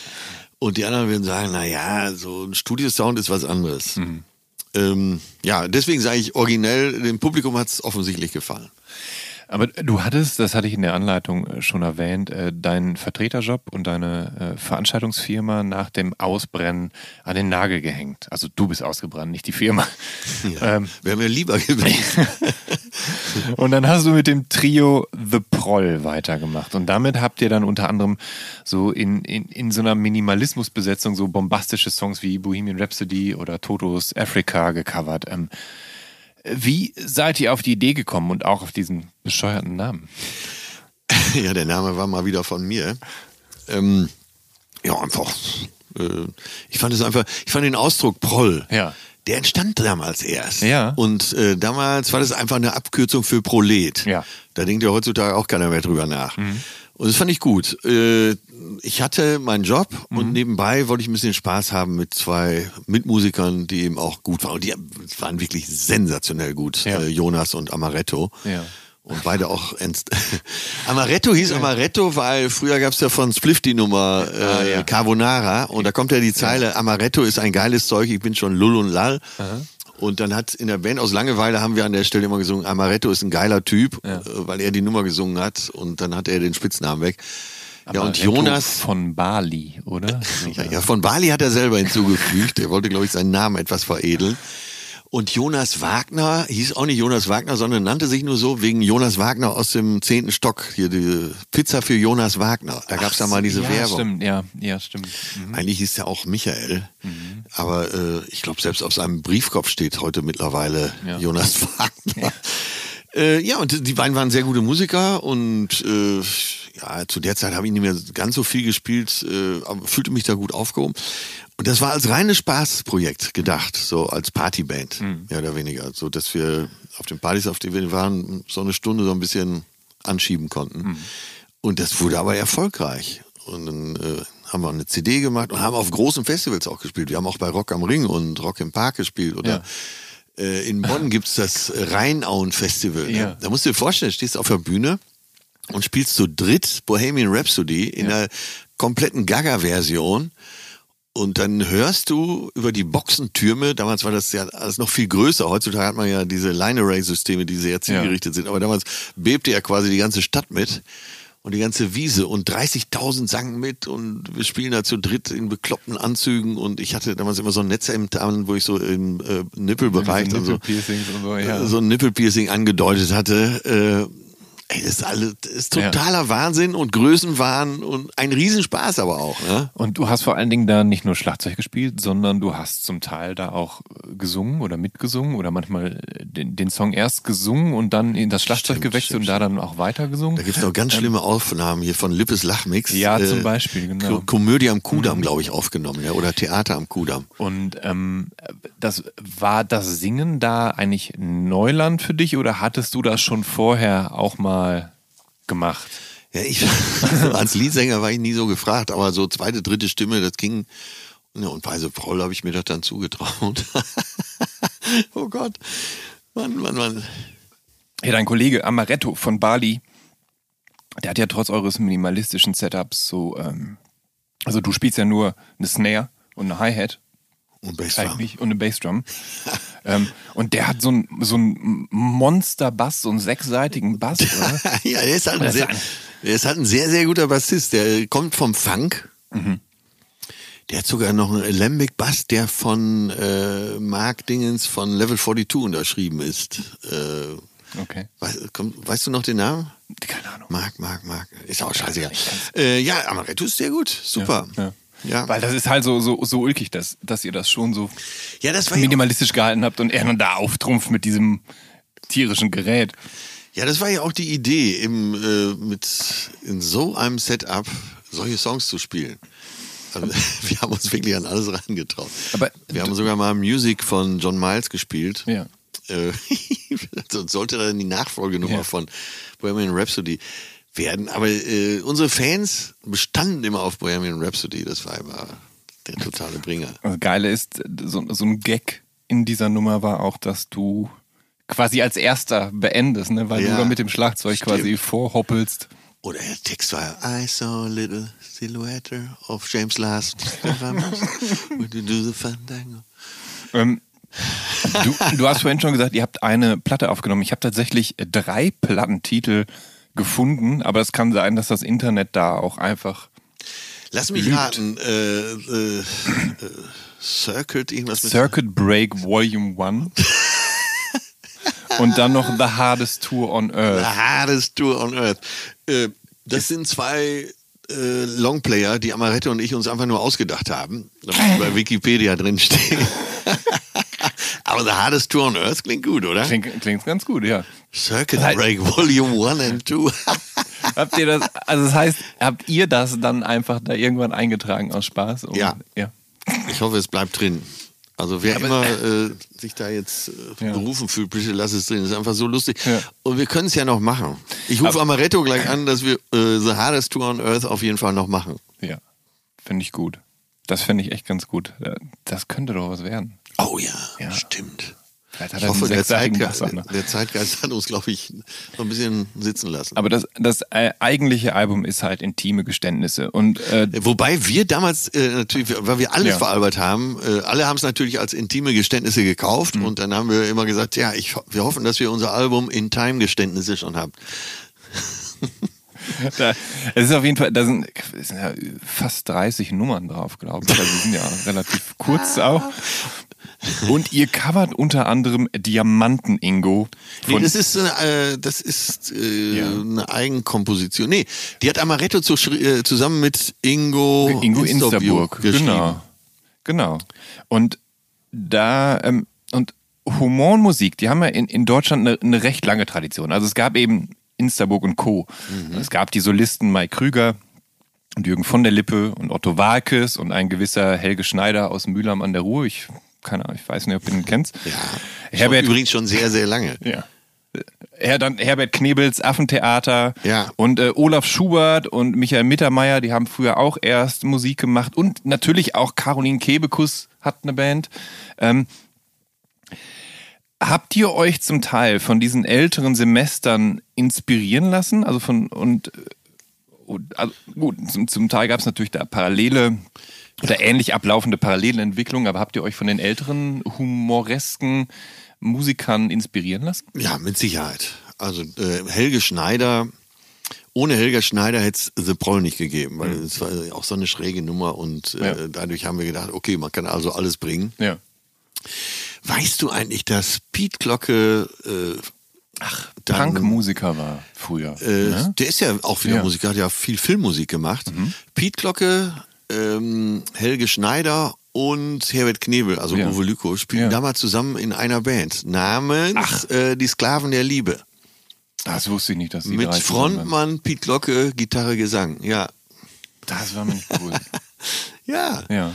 Und die anderen würden sagen, na ja, so ein Studiosound ist was anderes. Ähm, ja, deswegen sage ich originell, dem Publikum hat es offensichtlich gefallen. Aber du hattest, das hatte ich in der Anleitung äh, schon erwähnt, äh, deinen Vertreterjob und deine äh, Veranstaltungsfirma nach dem Ausbrennen an den Nagel gehängt. Also du bist ausgebrannt, nicht die Firma. Ja, *laughs* Ähm, Wäre mir lieber gewesen. *laughs* Und dann hast du mit dem Trio The Proll weitergemacht. Und damit habt ihr dann unter anderem so in, in, in so einer Minimalismusbesetzung so bombastische Songs wie Bohemian Rhapsody oder Totos Africa gecovert. Ähm, wie seid ihr auf die Idee gekommen und auch auf diesen bescheuerten Namen? *laughs* ja, der Name war mal wieder von mir. Ähm, ja, einfach. Äh, ich fand es einfach, ich fand den Ausdruck Proll. Ja. Der entstand damals erst. Ja. Und äh, damals war das einfach eine Abkürzung für Prolet. Ja. Mhm. Da denkt ja heutzutage auch keiner mehr drüber nach. Und das fand ich gut. Äh, ich hatte meinen Job Mhm. und nebenbei wollte ich ein bisschen Spaß haben mit zwei Mitmusikern, die eben auch gut waren. Und die waren wirklich sensationell gut. Ja. Äh, Jonas und Amaretto. Ja. Und beide auch ernst. *laughs* Amaretto hieß Amaretto, weil früher gab's ja von Spliff die Nummer äh, Ah, ja. Carbonara und da kommt ja die Zeile, Amaretto ist ein geiles Zeug, ich bin schon Lull und Lall. Und dann hat in der Band aus Langeweile haben wir an der Stelle immer gesungen, Amaretto ist ein geiler Typ, äh, weil er die Nummer gesungen hat und dann hat er den Spitznamen weg. ja, und Amaretto Jonas, von Bali, oder? *laughs* ja, ja, von Bali hat er selber hinzugefügt. Er wollte, glaube ich, seinen Namen etwas veredeln. Und Jonas Wagner hieß auch nicht Jonas Wagner, sondern nannte sich nur so wegen Jonas Wagner aus dem zehnten Stock. Hier die Pizza für Jonas Wagner. Da gab's da mal diese ja, Werbung. Stimmt, ja, ja, stimmt. Mhm. Eigentlich hieß er auch Michael. Aber äh, ich glaube, selbst auf seinem Briefkopf steht heute mittlerweile Ja. Jonas *laughs* Wagner. Äh, ja, und die beiden waren sehr gute Musiker und äh, ja, zu der Zeit habe ich nicht mehr ganz so viel gespielt, äh, aber fühlte mich da gut aufgehoben. Und das war als reines Spaßprojekt gedacht, so als Partyband, mehr oder weniger. So dass wir auf den Partys, auf denen wir waren, so eine Stunde so ein bisschen anschieben konnten. Und das wurde aber erfolgreich. Und dann äh, haben wir eine CD gemacht und haben auf großen Festivals auch gespielt. Wir haben auch bei Rock am Ring und Rock im Park gespielt. Oder äh, in Bonn gibt's das Rheinauen-Festival. Ne? Ja. Da musst du dir vorstellen, stehst auf der Bühne und spielst zu dritt Bohemian Rhapsody in einer kompletten Gaga-Version. Und dann hörst du über die Boxentürme, damals war das ja alles noch viel größer, heutzutage hat man ja diese Line-Array-Systeme, die sehr zielgerichtet sind, aber damals bebte ja quasi die ganze Stadt mit und die ganze Wiese und 30.000 sangen mit und wir spielen da zu dritt in bekloppten Anzügen und ich hatte damals immer so ein Netzhemd an, wo ich so im äh, Nippelbereich dann so, Nippelpiercings und so, ja. so ein Nippelpiercing angedeutet hatte. Äh, ey, das ist, alles, das ist totaler Wahnsinn und Größenwahn und ein Riesenspaß aber auch. Ne? Und du hast vor allen Dingen da nicht nur Schlagzeug gespielt, sondern du hast zum Teil da auch äh, gesungen oder mitgesungen oder manchmal äh, den, den Song erst gesungen und dann in das Schlagzeug Stimmt, gewechselt stimmt, und da dann auch weiter gesungen. Da gibt's noch ganz schlimme Aufnahmen hier von Lippes Lachmix. Ähm, Ja, zum Beispiel, genau. Ko Komödie am Kudamm, glaube ich, aufgenommen, ja, oder Theater am Kudamm. Und ähm, das war das Singen da eigentlich Neuland für dich oder hattest du das schon vorher auch mal gemacht? Ja, ich *laughs* als Liedsänger war ich nie so gefragt, aber so zweite, dritte Stimme, das ging. Ja, und bei so habe ich mir das dann zugetraut. *laughs* oh Gott. Mann, Mann, Mann. Ja, dein Kollege Amaretto von Bali der hat ja trotz eures minimalistischen Setups so, ähm, also du spielst ja nur eine Snare und eine Hi-Hat Und Bassdrum. eigentlich und eine Bassdrum. ähm, und der hat so ein, so ein Monster-Bass, so einen sechsseitigen Bass, oder? *laughs* ja, der ist, halt ein sehr, der ist halt ein sehr, sehr guter Bassist. Der kommt vom Funk. Mhm. Der hat sogar noch einen Alembic Bass, der von äh, Mark Dingens von Level 42 unterschrieben ist. Äh, Okay. weißt, komm, weißt du noch den Namen? Keine Ahnung. Mark, Mark, Mark. Ist auch scheißegal. Äh, ja, Amaretto ist sehr gut. Super. Ja. Ja. Weil das ist halt so, so, so ulkig, dass, dass ihr das schon so Ja, das war ja, minimalistisch gehalten habt und er dann da auftrumpft mit diesem tierischen Gerät. ja, das war ja auch die Idee, im, äh, mit in so einem Setup solche Songs zu spielen. Also, *laughs* wir haben uns wirklich an alles rangetraut. Aber wir haben sogar mal Music von John Miles gespielt. Ja. Äh, *laughs* sollte dann die Nachfolgenummer Ja. von Bohemian Rhapsody werden. Aber äh, unsere Fans bestanden immer auf Bohemian Rhapsody. Das war immer der totale Bringer. Das Geile ist, so, so ein Gag in dieser Nummer war auch, dass du quasi als erster beendest, ne? weil Ja. du da mit dem Schlagzeug Stimmt. quasi vorhoppelst. Oder der Text war I saw a little silhouette of James Last. *laughs* Would you do the fandango? Ähm, du, du hast vorhin schon gesagt, ihr habt eine Platte aufgenommen. Ich habe tatsächlich drei Plattentitel gefunden, aber es kann sein, dass das Internet da auch einfach. Lass mich Lügt. raten. Äh, äh, äh, Circuit, irgendwas mit Circuit Break Volume 1 und dann noch The Hardest Tour on The Earth. hardest tour on earth. Äh, das sind zwei äh, Longplayer, die Amaretto und ich uns einfach nur ausgedacht haben, damit bei *laughs* Wikipedia drinstehen. *laughs* Aber The Hardest Tour on Earth klingt gut, oder? Klingt, klingt ganz gut, ja. Circuit Halt. Break Volume 1 and 2. *laughs* Habt ihr das, also das heißt, habt ihr das dann einfach da irgendwann eingetragen aus Spaß? Um, Ja. ja. Ich hoffe, es bleibt drin. Also wer immer äh, sich da jetzt äh, Ja. berufen fühlt, bitte lass es drin. Das ist einfach so lustig. Ja. Und wir können es ja noch machen. Ich rufe Aber- Amaretto gleich an, dass wir äh, The Hardest Tour on Earth auf jeden Fall noch machen. Ja, finde ich gut. Das finde ich echt ganz gut. Das könnte doch was werden. Oh ja, Ja. stimmt. Ich hoffe, der Zeitgeist, auch noch. der Zeitgeist hat uns, glaube ich, noch ein bisschen sitzen lassen. Aber das, das äh, eigentliche Album ist halt intime Geständnisse. Und äh, Wobei wir damals äh, natürlich, weil wir alles Ja. veralbert haben, äh, alle haben es natürlich als intime Geständnisse gekauft Mhm. und dann haben wir immer gesagt, ja, ich, wir hoffen, dass wir unser Album in Time Geständnisse schon haben. *laughs* da, es ist auf jeden Fall, da sind, es sind ja fast 30 Nummern drauf, glaube ich. Also die sind ja *laughs* relativ kurz auch. Und ihr covert unter anderem Diamanten-Ingo. Nee, von- das ist, äh, das ist äh, Ja. eine Eigenkomposition. Nee, die hat Amaretto zu, äh, zusammen mit Ingo, Ingo Insterburg, geschrieben. genau. Genau. Und da, ähm, und Humor und Musik, die haben ja in, in Deutschland eine, eine recht lange Tradition. Also es gab eben Insterburg und Co. Mhm. Es gab die Solisten Mike Krüger und Jürgen von der Lippe und Otto Walkes und ein gewisser Helge Schneider aus Mühlheim an der Ruhr. Ich, keine Ahnung, ich weiß nicht, ob du ihn kennst. Ja, Herbert, übrigens schon sehr, sehr lange. *laughs* ja. Her, dann Herbert Knebels Affentheater Ja. und äh, Olaf Schubert und Michael Mittermeier, die haben früher auch erst Musik gemacht und natürlich auch Caroline Kebekus hat eine Band. Ähm, habt ihr euch zum Teil von diesen älteren Semestern inspirieren lassen? Also von und, äh, und also gut, zum, zum Teil gab es natürlich da parallele oder ähnlich ablaufende parallele Entwicklungen, aber habt ihr euch von den älteren humoresken Musikern inspirieren lassen? Ja, mit Sicherheit. Also äh, Helge Schneider, ohne Helge Schneider hätte es The Proll nicht gegeben, weil es war auch so eine schräge Nummer und äh, Mhm. Ja. dadurch haben wir gedacht, okay, man kann also alles bringen. Ja. Weißt du eigentlich, dass Pete Glocke äh, Ach, Punkmusiker war früher. Äh, ne? Der ist ja auch wieder Ja. Mhm. Musiker, hat ja viel Filmmusik gemacht. Piet Glocke, ähm, Helge Schneider und Herbert Knebel, also Ja. Uwe Lüko, spielen Ja. damals zusammen in einer Band namens äh, Die Sklaven der Liebe. Das wusste ich nicht, dass die Mit. Frontmann Piet Glocke, Gitarre, Gesang. Ja. Das war mir nicht cool. *laughs* Ja. Ja.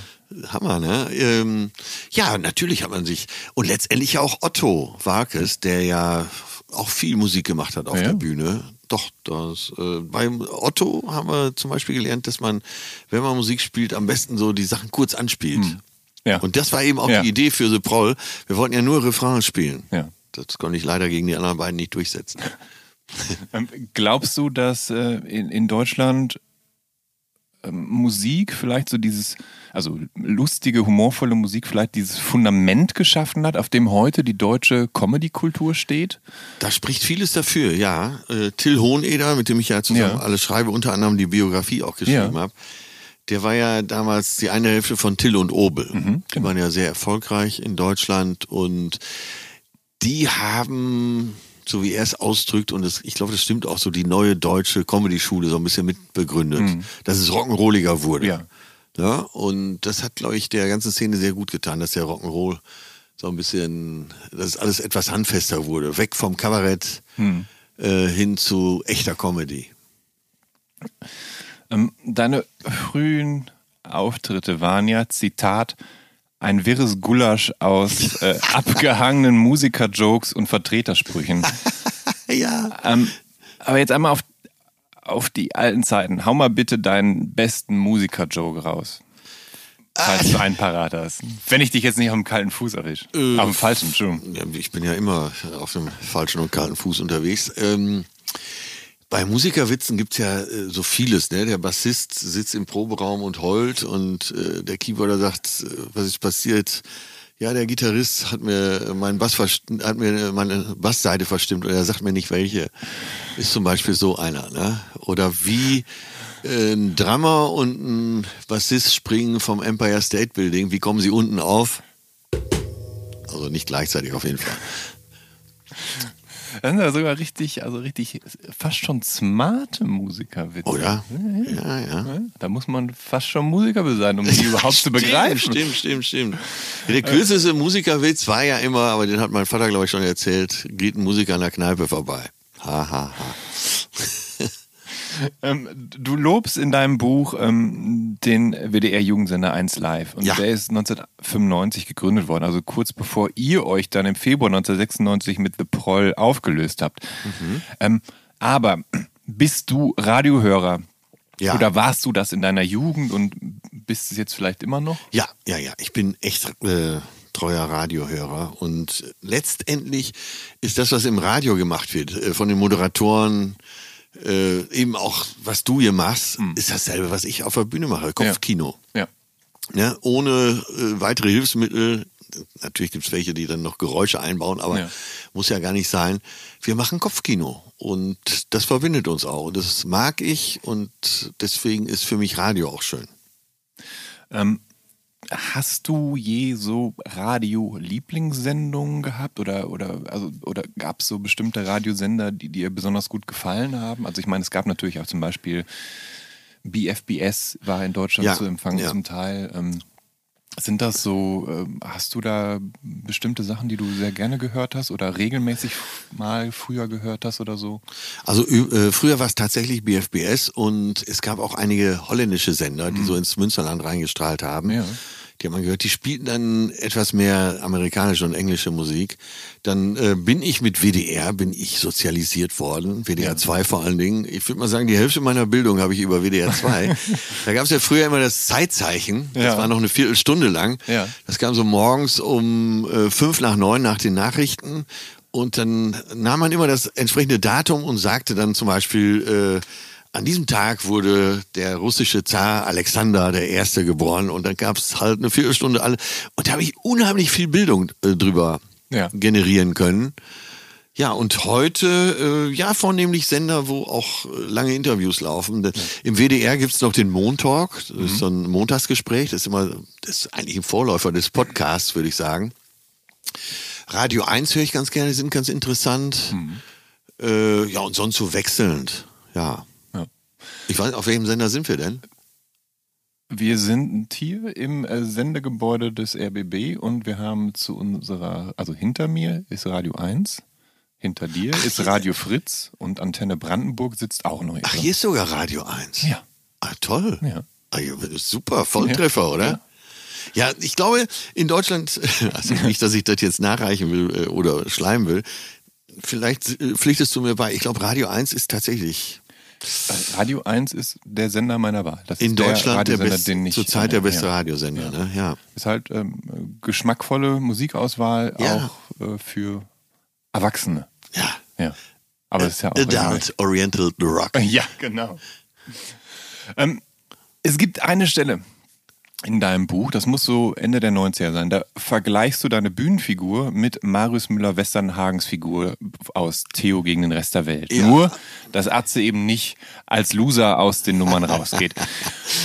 Hammer, ne? Ähm, ja, natürlich hat man sich. Und letztendlich auch Otto Warkes, der ja auch viel Musik gemacht hat auf Ja. der Bühne. Doch, das, äh, beim Otto haben wir zum Beispiel gelernt, dass man, wenn man Musik spielt, am besten so die Sachen kurz anspielt. Ja. Und das war eben auch Ja. die Idee für The Proll. Wir wollten ja nur Refrain spielen. Ja. Das konnte ich leider gegen die anderen beiden nicht durchsetzen. *laughs* Ähm, glaubst du, dass äh, in, in Deutschland ähm, Musik vielleicht so dieses, also lustige, humorvolle Musik vielleicht dieses Fundament geschaffen hat, auf dem heute die deutsche Comedy-Kultur steht? Da spricht vieles dafür, ja. Äh, Till Hoheneder, mit dem ich ja zusammen Ja. alles schreibe, unter anderem die Biografie auch geschrieben Ja. habe, der war ja damals die eine Hälfte von Till und Obel. Mhm, Die waren ja sehr erfolgreich in Deutschland und die haben, so wie er es ausdrückt, und das, ich glaube, das stimmt auch so, die neue deutsche Comedy-Schule so ein bisschen mitbegründet, dass es rock'n'rolliger wurde. Mhm. Ja. Ja, und das hat, glaube ich, der ganzen Szene sehr gut getan, dass der Rock'n'Roll so ein bisschen, dass es alles etwas handfester wurde. Weg vom Kabarett äh, hin zu echter Comedy. Ähm, deine frühen Auftritte waren ja, Zitat, ein wirres Gulasch aus äh, *laughs* abgehangenen Musiker-Jokes und Vertretersprüchen. *laughs* Ja. Ähm, aber jetzt einmal auf, auf die alten Zeiten. Hau mal bitte deinen besten Musiker-Joke raus. Falls du einen parat hast. Wenn ich dich jetzt nicht auf dem kalten Fuß erwische. auf dem falschen, Entschuldigung. ja, ich bin ja immer auf dem falschen und kalten Fuß unterwegs. Ähm, bei Musikerwitzen gibt's ja äh, so vieles. Ne? Der Bassist sitzt im Proberaum und heult und äh, der Keyboarder sagt, äh, was ist passiert? Ja, der Gitarrist hat mir meinen Bass hat mir meine Bassseite verstimmt und er sagt mir nicht welche. Ist zum Beispiel so einer. Ne? Oder wie äh, ein Drummer und ein Bassist springen vom Empire State Building. Wie kommen sie unten auf? Also nicht gleichzeitig auf jeden Fall. Das sind ja sogar richtig, also richtig, fast schon smarte Musikerwitze. Oder? Ja, ja. Da muss man fast schon Musiker sein, um die *laughs* überhaupt zu begreifen. Stimmt, stimmt, stimmt. Der kürzeste Musikerwitz war ja immer, aber den hat mein Vater, glaube ich, schon erzählt, geht ein Musiker an der Kneipe vorbei. Ha, ha, ha. Ähm, du lobst in deinem Buch ähm, den WDR-Jugendsender 1 Live. Und Ja. der ist 1995 gegründet worden, also kurz bevor ihr euch dann im Februar 1996 mit The Proll aufgelöst habt. Mhm. Ähm, aber bist du Radiohörer? Ja. Oder warst du das in deiner Jugend und bist es jetzt vielleicht immer noch? Ja, ja, ja. Ich bin echt äh, treuer Radiohörer. Und letztendlich ist das, was im Radio gemacht wird, äh, von den Moderatoren, äh, eben auch, was du hier machst, ist dasselbe, was ich auf der Bühne mache. Kopfkino. Ja. Ja, ohne äh, weitere Hilfsmittel. Natürlich gibt's welche, die dann noch Geräusche einbauen, aber Ja. muss ja gar nicht sein. Wir machen Kopfkino und das verbindet uns auch. Und Das mag ich und deswegen ist für mich Radio auch schön. Ähm, hast du je so Radio-Lieblingssendungen gehabt oder oder also oder gab es so bestimmte Radiosender, die dir besonders gut gefallen haben? Also ich meine, es gab natürlich auch zum Beispiel BFBS war in Deutschland Ja, zu empfangen ja. zum Teil. Ähm, sind das so, ähm, hast du da bestimmte Sachen, die du sehr gerne gehört hast oder regelmäßig mal früher gehört hast oder so? Also äh, früher war es tatsächlich BFBS und es gab auch einige holländische Sender, die so ins Münsterland reingestrahlt haben. Ja. Die hat man gehört, die spielten dann etwas mehr amerikanische und englische Musik. Dann äh, bin ich mit WDR, bin ich sozialisiert worden, WDR 2 vor allen Dingen. Ich würde mal sagen, die Hälfte meiner Bildung habe ich über WDR 2. *laughs* da gab es ja früher immer das Zeitzeichen, das Ja. war noch eine Viertelstunde lang. Ja. Das kam so morgens um äh, fünf nach neun nach den Nachrichten. Und dann nahm man immer das entsprechende Datum und sagte dann zum Beispiel, äh, an diesem Tag wurde der russische Zar Alexander der Erste geboren und dann gab es halt eine Viertelstunde alle. Und da habe ich unheimlich viel Bildung äh, drüber Ja. generieren können. Ja, und heute, äh, ja, vornehmlich Sender, wo auch äh, lange Interviews laufen. De- Im WDR gibt's noch den Montalk, das ist so ein Montagsgespräch, das ist immer, das ist eigentlich ein Vorläufer des Podcasts, würde ich sagen. Radio 1 höre ich ganz gerne, die sind ganz interessant. Äh, ja, und sonst so wechselnd, ja. Ja. Ich weiß, auf welchem Sender sind wir denn? Wir sind hier im äh, Sendegebäude des RBB und wir haben zu unserer, also hinter mir ist Radio 1, hinter dir ist Radio Fritz und Antenne Brandenburg sitzt auch noch hier. Ach, hier ist sogar Radio 1. Ja. Ah, toll. Ja. Ah, ja, super, Volltreffer, oder? Ja. ich glaube, in Deutschland, *laughs* also nicht, dass ich das jetzt nachreichen will äh, oder schleimen will, vielleicht äh, pflichtest du mir bei, ich glaube, Radio 1 ist tatsächlich Radio 1 ist der Sender meiner Wahl. Das in ist Deutschland der, Radiosender, best, den ich zurzeit der beste ja. Radiosender, ne? Ja. Ist halt ähm, geschmackvolle Musikauswahl Ja. auch äh, für Erwachsene. Ja. Ja. Aber ist ja auch Adult Oriental Rock. *laughs* Ja, genau. Ähm, es gibt eine Stelle in deinem Buch, das muss so Ende der 90er sein, da vergleichst du deine Bühnenfigur mit Marius Müller-Westernhagens Figur aus Theo gegen den Rest der Welt. Ja. Nur, dass Atze eben nicht als Loser aus den Nummern rausgeht.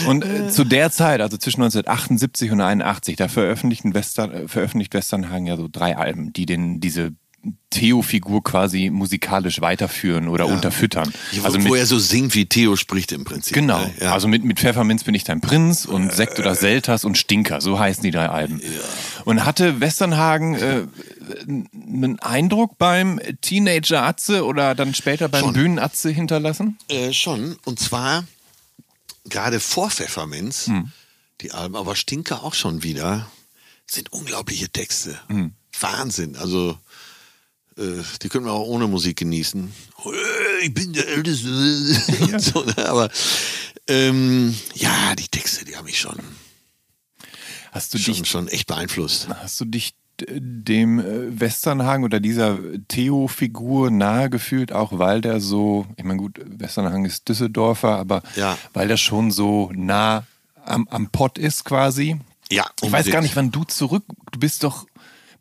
Und äh, zu der Zeit, also zwischen 1978 und 81, da veröffentlichten Western, äh, veröffentlicht Westernhagen ja so drei Alben, die den, diese Theo-Figur quasi musikalisch weiterführen oder unterfüttern. Ja, Also wo er so singt, wie Theo spricht im Prinzip. Genau. ne? Ja. Also mit, mit Pfefferminz bin ich dein Prinz und Sekt oder Selters und Stinker, so heißen die drei Alben. Und hatte Westernhagen äh, einen Eindruck beim Teenager Atze oder dann später beim Schon. Bühnen Atze hinterlassen? Äh, schon. Und zwar gerade vor Pfefferminz, Hm. die Alben, aber Stinker auch schon wieder, sind unglaubliche Texte. Hm. Wahnsinn. Also, äh, die können wir auch ohne Musik genießen. Äh, Ich bin der Älteste. *laughs* Und *laughs* so, ne? Aber ähm, ja, die Texte, die haben mich schon, Hast du schon, dich, schon echt beeinflusst. hast du dich äh, dem äh, Westernhagen oder dieser Theo-Figur nahe gefühlt, auch weil der so, ich meine gut, Westernhagen ist Düsseldorfer, aber Ja. weil der schon so nah am, am Pott ist quasi. Ja, Ich weiß gar unbedingt. nicht, wann du zurück, du bist doch,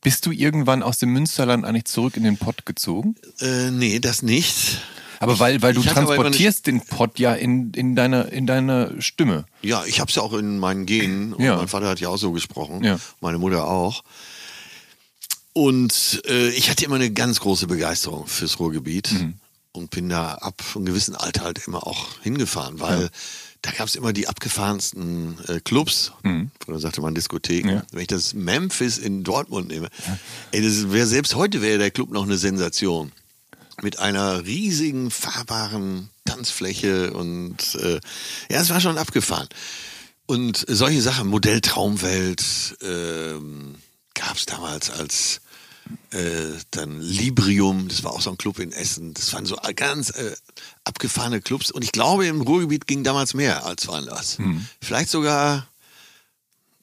bist du irgendwann aus dem Münsterland eigentlich zurück in den Pott gezogen? Äh, nee, das nicht. Aber weil, weil du transportierst den Pott ja in, in, deiner, in deiner Stimme. Ja, ich habe es ja auch in meinen Genen. Und Ja. Mein Vater hat ja auch so gesprochen. Ja. Meine Mutter auch. Und äh, ich hatte immer eine ganz große Begeisterung fürs Ruhrgebiet Mhm. und bin da ab einem gewissen Alter halt immer auch hingefahren, weil da gab es immer die abgefahrensten äh, Clubs, oder sagte man Diskotheken. Mhm. Ja. Wenn ich das Memphis in Dortmund nehme, ey, das wär, selbst heute wäre der Club noch eine Sensation. Mit einer riesigen, fahrbaren Tanzfläche und äh, ja, es war schon abgefahren. Und solche Sachen, Modell Traumwelt, ähm, gab es damals als äh, dann Librium, das war auch so ein Club in Essen. Das waren so ganz äh, abgefahrene Clubs. Und ich glaube, im Ruhrgebiet ging damals mehr als woanders. Vielleicht sogar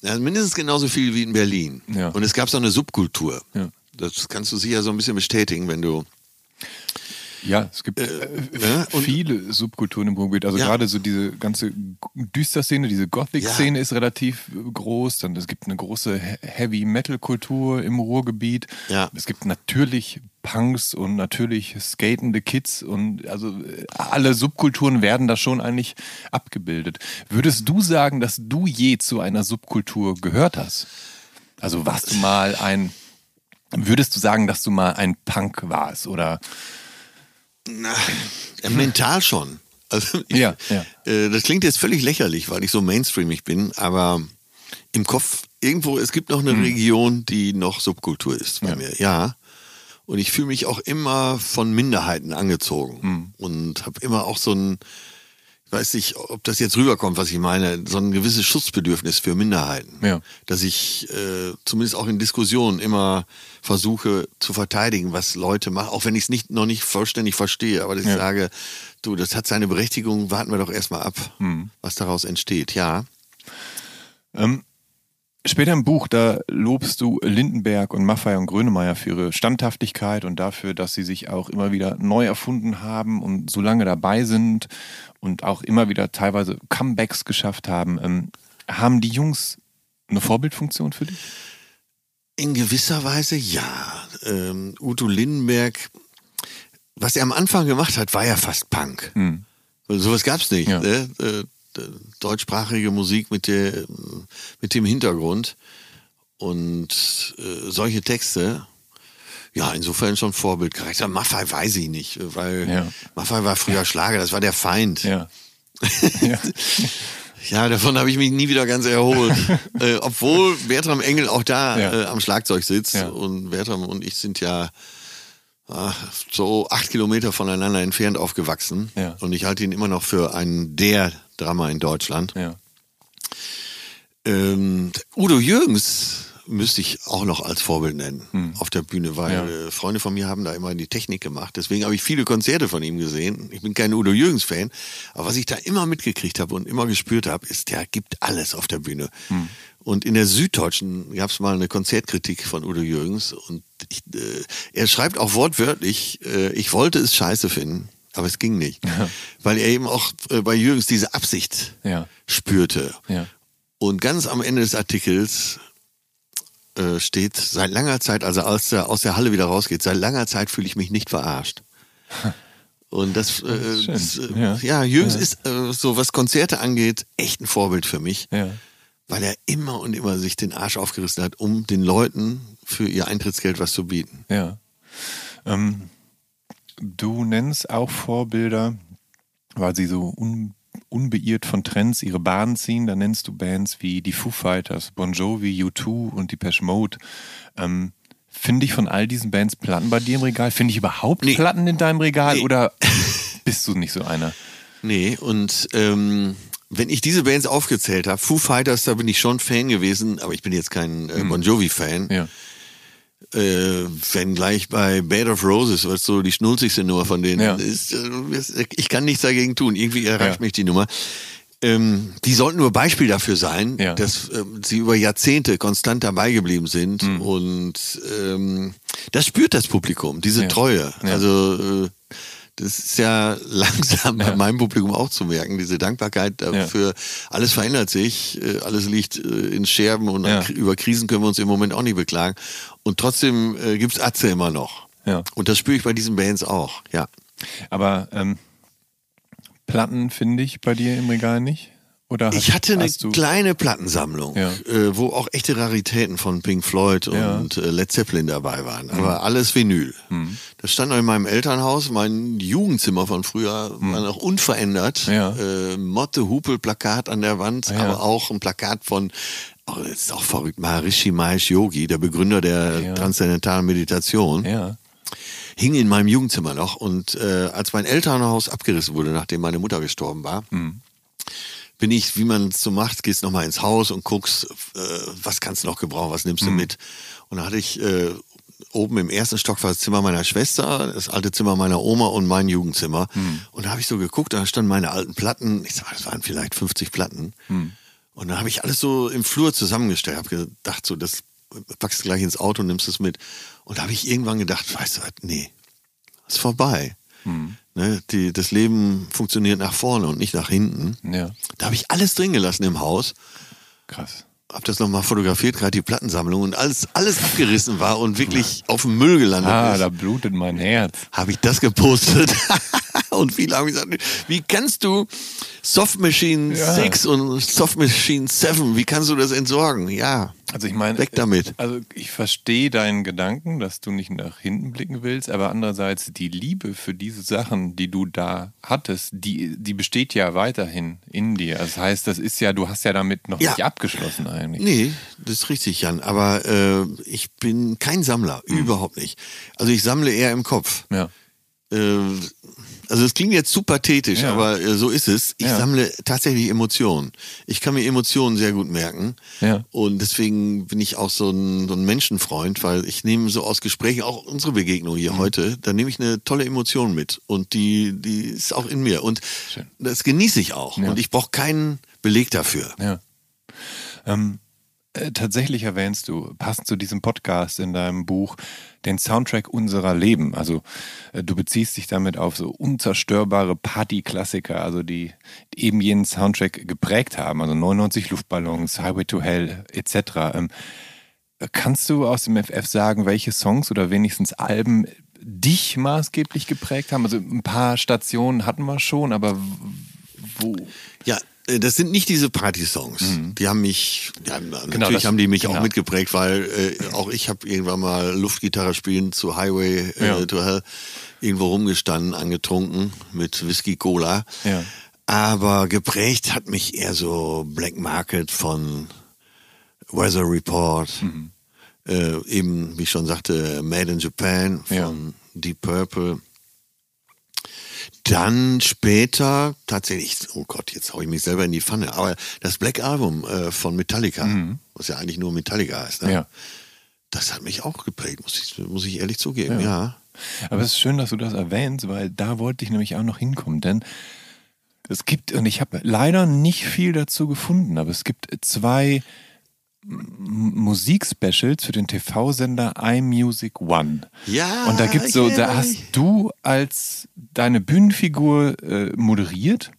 ja, mindestens genauso viel wie in Berlin. Ja. Und es gab so eine Subkultur. Ja. Das kannst du sicher so ein bisschen bestätigen, wenn du. Ja, es gibt äh, ne? Viele Subkulturen im Ruhrgebiet. Also Ja. gerade so diese ganze Düster-Szene, diese Gothic-Szene ist relativ groß. Dann es gibt eine große He- Heavy-Metal-Kultur im Ruhrgebiet. Ja. Es gibt natürlich Punks und natürlich skatende Kids und also alle Subkulturen werden da schon eigentlich abgebildet. Würdest du sagen, dass du je zu einer Subkultur gehört hast? Also warst du mal ein, würdest du sagen, dass du mal ein Punk warst oder Na, äh, mental schon. Also ich, Ja, ja. *laughs* Äh, das klingt jetzt völlig lächerlich, weil ich so mainstreamig bin, aber im Kopf irgendwo, es gibt noch eine Region, die noch Subkultur ist bei Mhm. Ja. mir. Ja. Und ich fühle mich auch immer von Minderheiten angezogen Mhm. und habe immer auch so ein, weiß nicht, ob das jetzt rüberkommt, was ich meine, so ein gewisses Schutzbedürfnis für Minderheiten. Ja. Dass ich äh, zumindest auch in Diskussionen immer versuche zu verteidigen, was Leute machen, auch wenn ich es nicht, noch nicht vollständig verstehe, aber dass Ja. ich sage, du, das hat seine Berechtigung, warten wir doch erstmal ab, Mhm. was daraus entsteht. Ja. Ähm, später im Buch, da lobst du Lindenberg und Maffei und Grönemeyer für ihre Standhaftigkeit und dafür, dass sie sich auch immer wieder neu erfunden haben und so lange dabei sind und auch immer wieder teilweise Comebacks geschafft haben. Ähm, haben die Jungs eine Vorbildfunktion für dich? In gewisser Weise ja. Ähm, Udo Lindenberg, was er am Anfang gemacht hat, war ja fast Punk. Hm. Sowas gab's nicht. Ja. Ne? Deutschsprachige Musik mit, der, mit dem Hintergrund und äh, solche Texte. Ja, insofern schon Vorbildcharakter. Maffei weiß ich nicht, weil Ja. Maffei war früher Schlager, das war der Feind. Ja. ja. *laughs* Ja, davon habe ich mich nie wieder ganz erholt. *laughs* äh, obwohl Bertram Engel auch da Ja. äh, am Schlagzeug sitzt. Ja. Und Bertram und ich sind ja ah, so acht Kilometer voneinander entfernt aufgewachsen. Ja. Und ich halte ihn immer noch für einen der Drama in Deutschland. ja. Ähm, Udo Jürgens müsste ich auch noch als Vorbild nennen auf der Bühne, weil Ja. äh, Freunde von mir haben da immer die Technik gemacht. Deswegen habe ich viele Konzerte von ihm gesehen. Ich bin kein Udo Jürgens Fan, aber was ich da immer mitgekriegt habe und immer gespürt habe, ist, der gibt alles auf der Bühne. Und in der Süddeutschen gab es mal eine Konzertkritik von Udo Jürgens und ich, äh, er schreibt auch wortwörtlich, äh, ich wollte es scheiße finden, aber es ging nicht, weil er eben auch äh, bei Jürgens diese Absicht Ja. spürte. Ja. Und ganz am Ende des Artikels äh, steht, seit langer Zeit, also als er aus der Halle wieder rausgeht, seit langer Zeit fühle ich mich nicht verarscht. *laughs* Und das, äh, das äh, Ja. ja. Jürgens Ja. ist, äh, so was Konzerte angeht, echt ein Vorbild für mich, Ja. weil er immer und immer sich den Arsch aufgerissen hat, um den Leuten für ihr Eintrittsgeld was zu bieten. Ja. Ähm, du nennst auch Vorbilder, weil sie so un, unbeirrt von Trends ihre Bahn ziehen. Da nennst du Bands wie die Foo Fighters, Bon Jovi, U2 und die Mode. Ähm, Finde ich von all diesen Bands Platten bei dir im Regal? Finde ich überhaupt Nee. Platten in deinem Regal Nee. oder *laughs* bist du nicht so einer? Nee, und ähm, wenn ich diese Bands aufgezählt habe, Foo Fighters, da bin ich schon Fan gewesen, aber ich bin jetzt kein äh, Bon Jovi-Fan. Ja. Äh, wenn gleich bei Bed of Roses, was so die schnulzigste Nummer von denen Ja. ist, äh, ich kann nichts dagegen tun. Irgendwie erreicht Ja. mich die Nummer. Ähm, die sollten nur Beispiel dafür sein, Ja. dass ähm, sie über Jahrzehnte konstant dabei geblieben sind Hm. und ähm, das spürt das Publikum, diese. Treue. Also äh, das ist ja *laughs* langsam bei Ja. meinem Publikum auch zu merken, diese Dankbarkeit dafür. Alles verändert sich, äh, alles liegt äh, in Scherben und Ja. über Krisen können wir uns im Moment auch nicht beklagen. Und trotzdem äh, gibt's Atze immer noch. Ja. Und das spüre ich bei diesen Bands auch, ja. Aber ähm, Platten finde ich bei dir im Regal nicht? Oder hast, Ich hatte eine kleine Plattensammlung, Ja. äh, wo auch echte Raritäten von Pink Floyd Ja. und äh, Led Zeppelin dabei waren. Aber alles Vinyl. Hm. Das stand noch in meinem Elternhaus. Mein Jugendzimmer von früher war noch unverändert. Ja. Äh, Motte Hupel Plakat an der Wand, aber auch ein Plakat von Oh, das ist auch verrückt. Maharishi Mahesh Yogi, der Begründer der Ja. transzendentalen Meditation. ja. hing in meinem Jugendzimmer noch. Und äh, als mein Elternhaus abgerissen wurde, nachdem meine Mutter gestorben war, bin ich, wie man es so macht, gehst nochmal ins Haus und guckst, äh, was kannst du noch gebrauchen, was nimmst du mit. Und da hatte ich äh, oben im ersten Stock war das Zimmer meiner Schwester, das alte Zimmer meiner Oma und mein Jugendzimmer. Und da habe ich so geguckt, da standen meine alten Platten, ich sag mal, das waren vielleicht 50 Platten. Und dann habe ich alles so im Flur zusammengestellt, habe gedacht, so, das packst du gleich ins Auto und nimmst es mit. Und da habe ich irgendwann gedacht, weißt du was, nee, ist vorbei. Ne, die, das Leben funktioniert nach vorne und nicht nach hinten. Ja. Da habe ich alles drin gelassen im Haus, Krass. Habe das nochmal fotografiert, gerade die Plattensammlung und alles, alles abgerissen war und wirklich auf dem Müll gelandet Ah, ist da blutet mein Herz. habe ich das gepostet. *laughs* und viele haben gesagt, wie kannst du Soft Machine Ja. 6 und Soft Machine 7, wie kannst du das entsorgen? Ja, Also ich meine, Weg damit. Also ich verstehe deinen Gedanken, dass du nicht nach hinten blicken willst, aber andererseits die Liebe für diese Sachen, die du da hattest, die, die besteht ja weiterhin in dir. Das heißt, das ist ja, du hast ja damit noch Ja. nicht abgeschlossen eigentlich. Nee, das ist richtig, Jan. Aber äh, ich bin kein Sammler, überhaupt nicht. Also ich sammle eher im Kopf. Ja. Äh, also es klingt jetzt zu pathetisch, Ja. aber äh, so ist es. Ich Ja. sammle tatsächlich Emotionen. Ich kann mir Emotionen sehr gut merken. Ja. Und deswegen bin ich auch so ein, so ein Menschenfreund, weil ich nehme so aus Gesprächen, auch unsere Begegnung Mhm. hier heute, da nehme ich eine tolle Emotion mit. Und die, die ist auch in mir. Und Schön. das genieße ich auch. Und ich brauche keinen Beleg dafür. Ja. Ähm, äh, tatsächlich erwähnst du, passend zu diesem Podcast in deinem Buch, den Soundtrack unserer Leben. Also äh, du beziehst dich damit auf so unzerstörbare Partyklassiker, also die, eben jenen Soundtrack geprägt haben. Also 99 Luftballons, Highway to Hell etc. Ähm, kannst du aus dem FF sagen, welche Songs oder wenigstens Alben dich maßgeblich geprägt haben? Also ein paar Stationen hatten wir schon, aber wo? Ja, das sind nicht diese Party-Songs. Die haben mich, ja, natürlich Mhm. das- haben die mich genau. auch mitgeprägt, weil äh, auch ich habe irgendwann mal Luftgitarre spielen zu Highway äh, Ja. to Hell irgendwo rumgestanden, angetrunken mit Whisky Cola. Ja. Aber geprägt hat mich eher so Black Market von Weather Report. Mhm. Äh, eben, wie ich schon sagte, Made in Japan von. Deep Purple. Dann später tatsächlich, oh Gott, jetzt hau ich mich selber in die Pfanne, aber das Black Album äh, von Metallica, was ja eigentlich nur Metallica heißt, ne? Ja. das hat mich auch geprägt, muss ich, muss ich ehrlich zugeben, ja. Aber es ist schön, dass du das erwähnst, weil da wollte ich nämlich auch noch hinkommen. Denn es gibt, und ich habe leider nicht viel dazu gefunden, aber es gibt zwei Musikspecials für den TV-Sender iMusic One. Ja, Und da gibt's so, da yeah. hast du als deine Bühnenfigur äh, moderiert.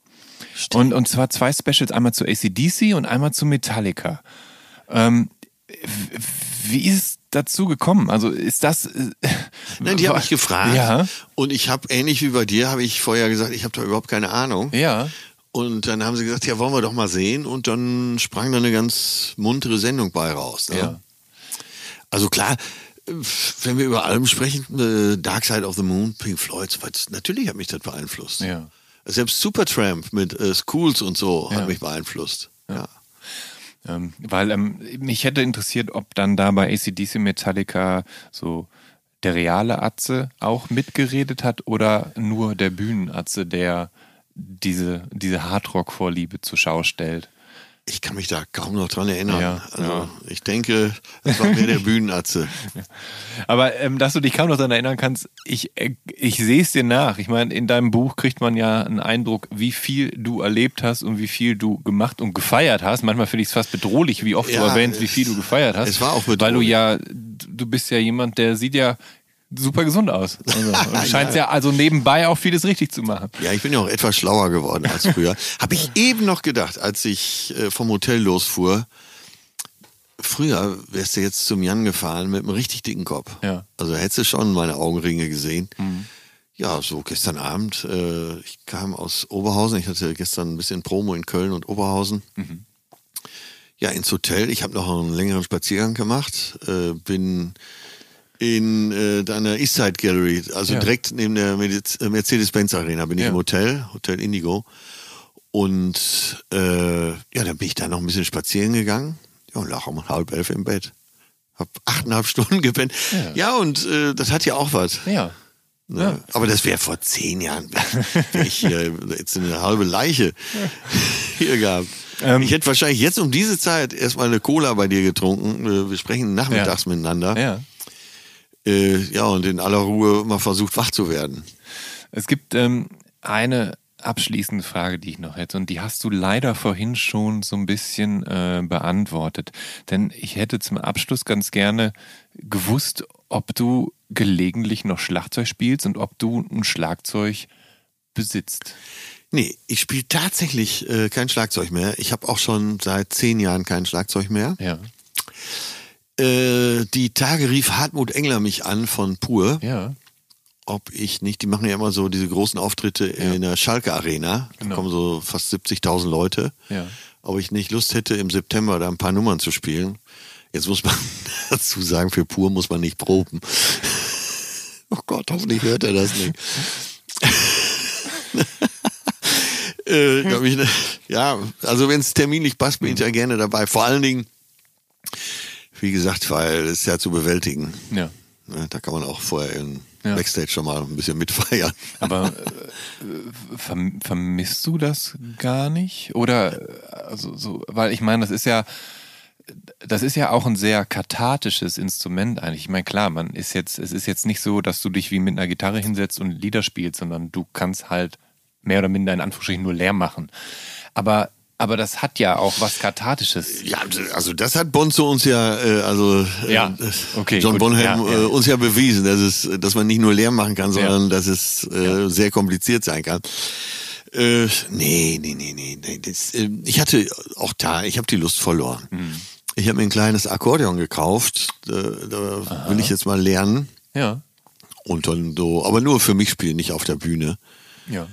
Und, und zwar zwei Specials, einmal zu ACDC und einmal zu Metallica. Ähm, wie ist es dazu gekommen? Also ist das. Äh, Nein, die habe ich gefragt. Ja. Und ich habe, ähnlich wie bei dir, habe ich vorher gesagt, ich habe da überhaupt keine Ahnung. Ja. Und dann haben sie gesagt, ja, wollen wir doch mal sehen. Und dann sprang da eine ganz muntere Sendung bei raus. Ne? Ja. Also klar, wenn wir über Alben sprechen, äh, Dark Side of the Moon, Pink Floyd, natürlich hat mich das beeinflusst. Ja. Selbst Supertramp mit äh, Schools und so Ja. hat mich beeinflusst. Ja. Ähm, weil ähm, mich hätte interessiert, ob dann da bei ACDC Metallica so der reale Atze auch mitgeredet hat oder nur der Bühnenatze, der diese, diese Hardrock-Vorliebe zur Schau stellt. Ich kann mich da kaum noch dran erinnern. Ja, also ja. ich denke, das war mir der *laughs* Bühnenatze. Aber ähm, dass du dich kaum noch daran erinnern kannst, ich, äh, ich sehe es dir nach. Ich meine, in deinem Buch kriegt man ja einen Eindruck, wie viel du erlebt hast und wie viel du gemacht und gefeiert hast. Manchmal finde ich es fast bedrohlich, wie oft du Ja, erwähnst, wie viel du gefeiert hast. es war auch Weil du bedrohlich. ja, du bist ja jemand, der sieht ja super gesund aus. *laughs* Also, und scheinst ja. also nebenbei auch vieles richtig zu machen. Ja, ich bin ja auch etwas schlauer geworden als früher. *laughs* Habe ich eben noch gedacht, als ich äh, vom Hotel losfuhr. Früher wärst du jetzt zum Jan gefahren mit einem richtig dicken Kopf. Ja. Also hättest du schon meine Augenringe gesehen. Ja, so gestern Abend. Äh, ich kam aus Oberhausen. Ich hatte gestern ein bisschen Promo in Köln und Oberhausen. Ja, ins Hotel. Ich habe noch einen längeren Spaziergang gemacht. Äh, bin in äh, deiner Eastside Gallery, also Ja. direkt neben der äh, Mercedes-Benz Arena, bin ich Ja. im Hotel, Hotel Indigo. Und äh, ja, dann bin ich da noch ein bisschen spazieren gegangen. Ja, und lag um halb elf im Bett. Hab achteinhalb *laughs* Stunden gepennt. Ja, Ja. und äh, das hat ja auch was. Ja. Ne? Aber das wäre vor zehn Jahren, wäre *laughs* ich hier jetzt eine halbe Leiche *laughs* hier gehabt. Ähm. ich hätte wahrscheinlich jetzt um diese Zeit erstmal eine Cola bei dir getrunken. Äh, Wir sprechen nachmittags miteinander. Ja. Äh, ja, und in aller Ruhe mal versucht, wach zu werden. Es gibt ähm, eine abschließende Frage, die ich noch hätte, und die hast du leider vorhin schon so ein bisschen äh, beantwortet. Denn ich hätte zum Abschluss ganz gerne gewusst, ob du gelegentlich noch Schlagzeug spielst und ob du ein Schlagzeug besitzt. Nee, ich spiele tatsächlich äh, kein Schlagzeug mehr. Ich habe auch schon seit zehn Jahren kein Schlagzeug mehr. Ja. Äh, die Tage rief Hartmut Engler mich an von Pur, Ja. ob ich nicht, die machen ja immer so diese großen Auftritte in der Schalke Arena. Da Genau. kommen so fast 70.000 Leute. Ja. Ob ich nicht Lust hätte, im September da ein paar Nummern zu spielen. Jetzt muss man *laughs* dazu sagen, für Pur muss man nicht proben. *laughs* Oh Gott, hoffentlich hört er das nicht. *laughs* äh, ich, ja, also wenn es terminlich passt, bin ich ja gerne dabei. Vor allen Dingen, wie gesagt, weil es ist ja zu bewältigen. Ja. Ne, Da kann man auch vorher in Ja. Backstage schon mal ein bisschen mitfeiern. Aber *laughs* äh, verm vermisst du das gar nicht? Oder äh, also so, weil ich meine, das ist ja das ist ja auch ein sehr kathartisches Instrument eigentlich. Ich meine, klar, man ist jetzt, es ist jetzt nicht so, dass du dich wie mit einer Gitarre hinsetzt und Lieder spielst, sondern du kannst halt mehr oder minder in Anführungsstrichen nur leer machen. Aber, aber das hat ja auch was Kathartisches. Ja, also das hat Bonzo uns ja, äh, also äh, Ja, okay, John gut, Bonham ja, ja. Äh, uns ja bewiesen, dass es, dass man nicht nur leer machen kann, sondern dass es äh, sehr kompliziert sein kann. Äh, nee, nee, nee, nee, nee. Das, äh, ich hatte auch da, ich habe die Lust verloren. Mhm. Ich habe mir ein kleines Akkordeon gekauft, da, da will ich jetzt mal lernen Ja, und dann so, aber nur für mich spielen, nicht auf der Bühne. ja.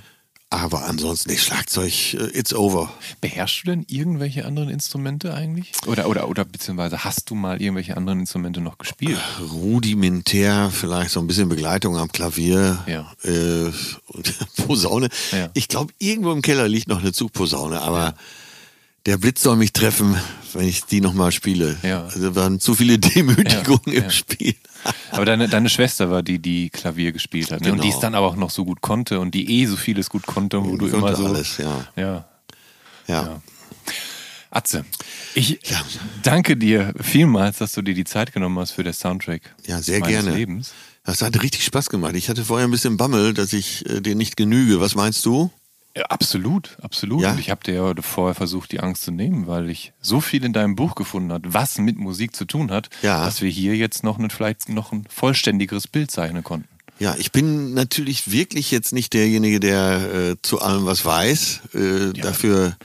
Aber ansonsten, nee, Schlagzeug, äh, it's over. Beherrschst du denn irgendwelche anderen Instrumente eigentlich? Oder, oder, oder beziehungsweise hast du mal irgendwelche anderen Instrumente noch gespielt? rudimentär, vielleicht so ein bisschen Begleitung am Klavier Ja. äh, und *laughs* Posaune. Ja. Ich glaube, irgendwo im Keller liegt noch eine Zugposaune, aber der Blitz soll mich treffen, wenn ich die nochmal spiele. Ja. Also waren zu viele *laughs* Demütigungen Ja, im ja. Spiel. *laughs* Aber deine, deine Schwester war die, die Klavier gespielt hat. Ne? Und die Genau. es dann aber auch noch so gut konnte und die eh so vieles gut konnte, wo du immer so. alles, ja. Ja. Ja. Atze, ich Ja. danke dir vielmals, dass du dir die Zeit genommen hast für den Soundtrack Ja, sehr meines gerne. Lebens. Das hat richtig Spaß gemacht. Ich hatte vorher ein bisschen Bammel, dass ich äh, dir nicht genüge. Was meinst du? Ja, absolut, absolut. Ja? Und ich habe dir ja vorher versucht, die Angst zu nehmen, weil ich so viel in deinem Buch gefunden habe, was mit Musik zu tun hat, Ja. dass wir hier jetzt noch ein, vielleicht noch ein vollständigeres Bild zeichnen konnten. Ja, ich bin natürlich wirklich jetzt nicht derjenige, der äh, zu allem was weiß. Äh, Dafür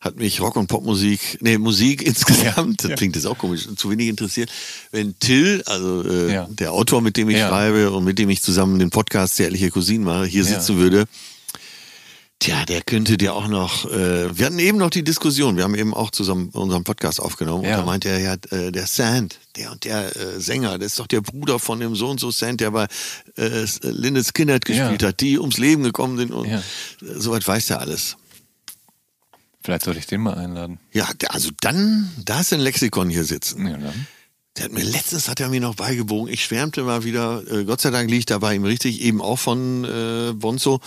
hat mich Rock- und Popmusik, nee, Musik *laughs* insgesamt, das ja. klingt jetzt auch komisch, zu wenig interessiert. Wenn Till, also äh, Ja. der Autor, mit dem ich Ja. schreibe und mit dem ich zusammen den Podcast Zärtliche Cousinen mache, hier Ja. sitzen würde, Tja, der könnte dir auch noch. Äh, wir hatten eben noch die Diskussion. Wir haben eben auch zusammen unseren Podcast aufgenommen. Ja. Und da meinte er ja, äh, der Sand, der und der äh, Sänger, das ist doch der Bruder von dem so und so Sand, der bei äh, Lynyrd Skynyrd gespielt Ja. hat, die ums Leben gekommen sind und Ja. äh, soweit weiß er alles. Vielleicht sollte ich den mal einladen. Ja, der- also dann, da ist ein Lexikon hier sitzen. Ja, dann. Der hat mir letztens hat er mir noch beigebogen. Ich schwärmte mal wieder. Äh, Gott sei Dank liegt da bei ihm richtig, eben auch von äh, Bonzo,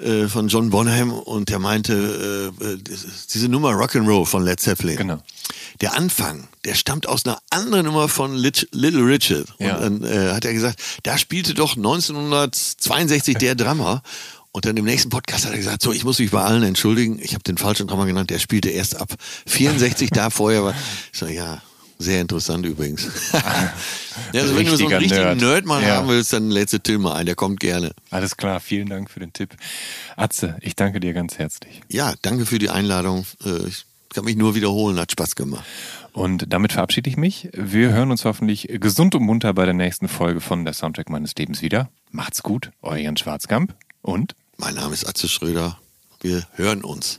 äh, von John Bonham und der meinte, äh, äh, diese Nummer Rock'n'Roll von Led Zeppelin. Genau. Der Anfang, der stammt aus einer anderen Nummer von Lich, Little Richard. Ja. Und dann äh, hat er gesagt, da spielte doch 1962 der Drummer. Und dann im nächsten Podcast hat er gesagt, so, ich muss mich bei allen entschuldigen. Ich habe den falschen Drummer genannt, der spielte erst ab 64 da vorher war. Ich so, ja, sehr interessant übrigens. *laughs* ja, also wenn du so einen richtigen Nerd. Nerd, mal Ja. haben willst, dann lädst du Till mal ein, der kommt gerne. Alles klar, vielen Dank für den Tipp. Atze, ich danke dir ganz herzlich. Ja, danke für die Einladung. Äh, Ich kann mich nur wiederholen, hat Spaß gemacht. Und damit verabschiede ich mich. Wir hören uns hoffentlich gesund und munter bei der nächsten Folge von der Soundtrack meines Lebens wieder. Macht's gut, euer Jan Schwarzkamp und Mein Name ist Atze Schröder. Wir hören uns.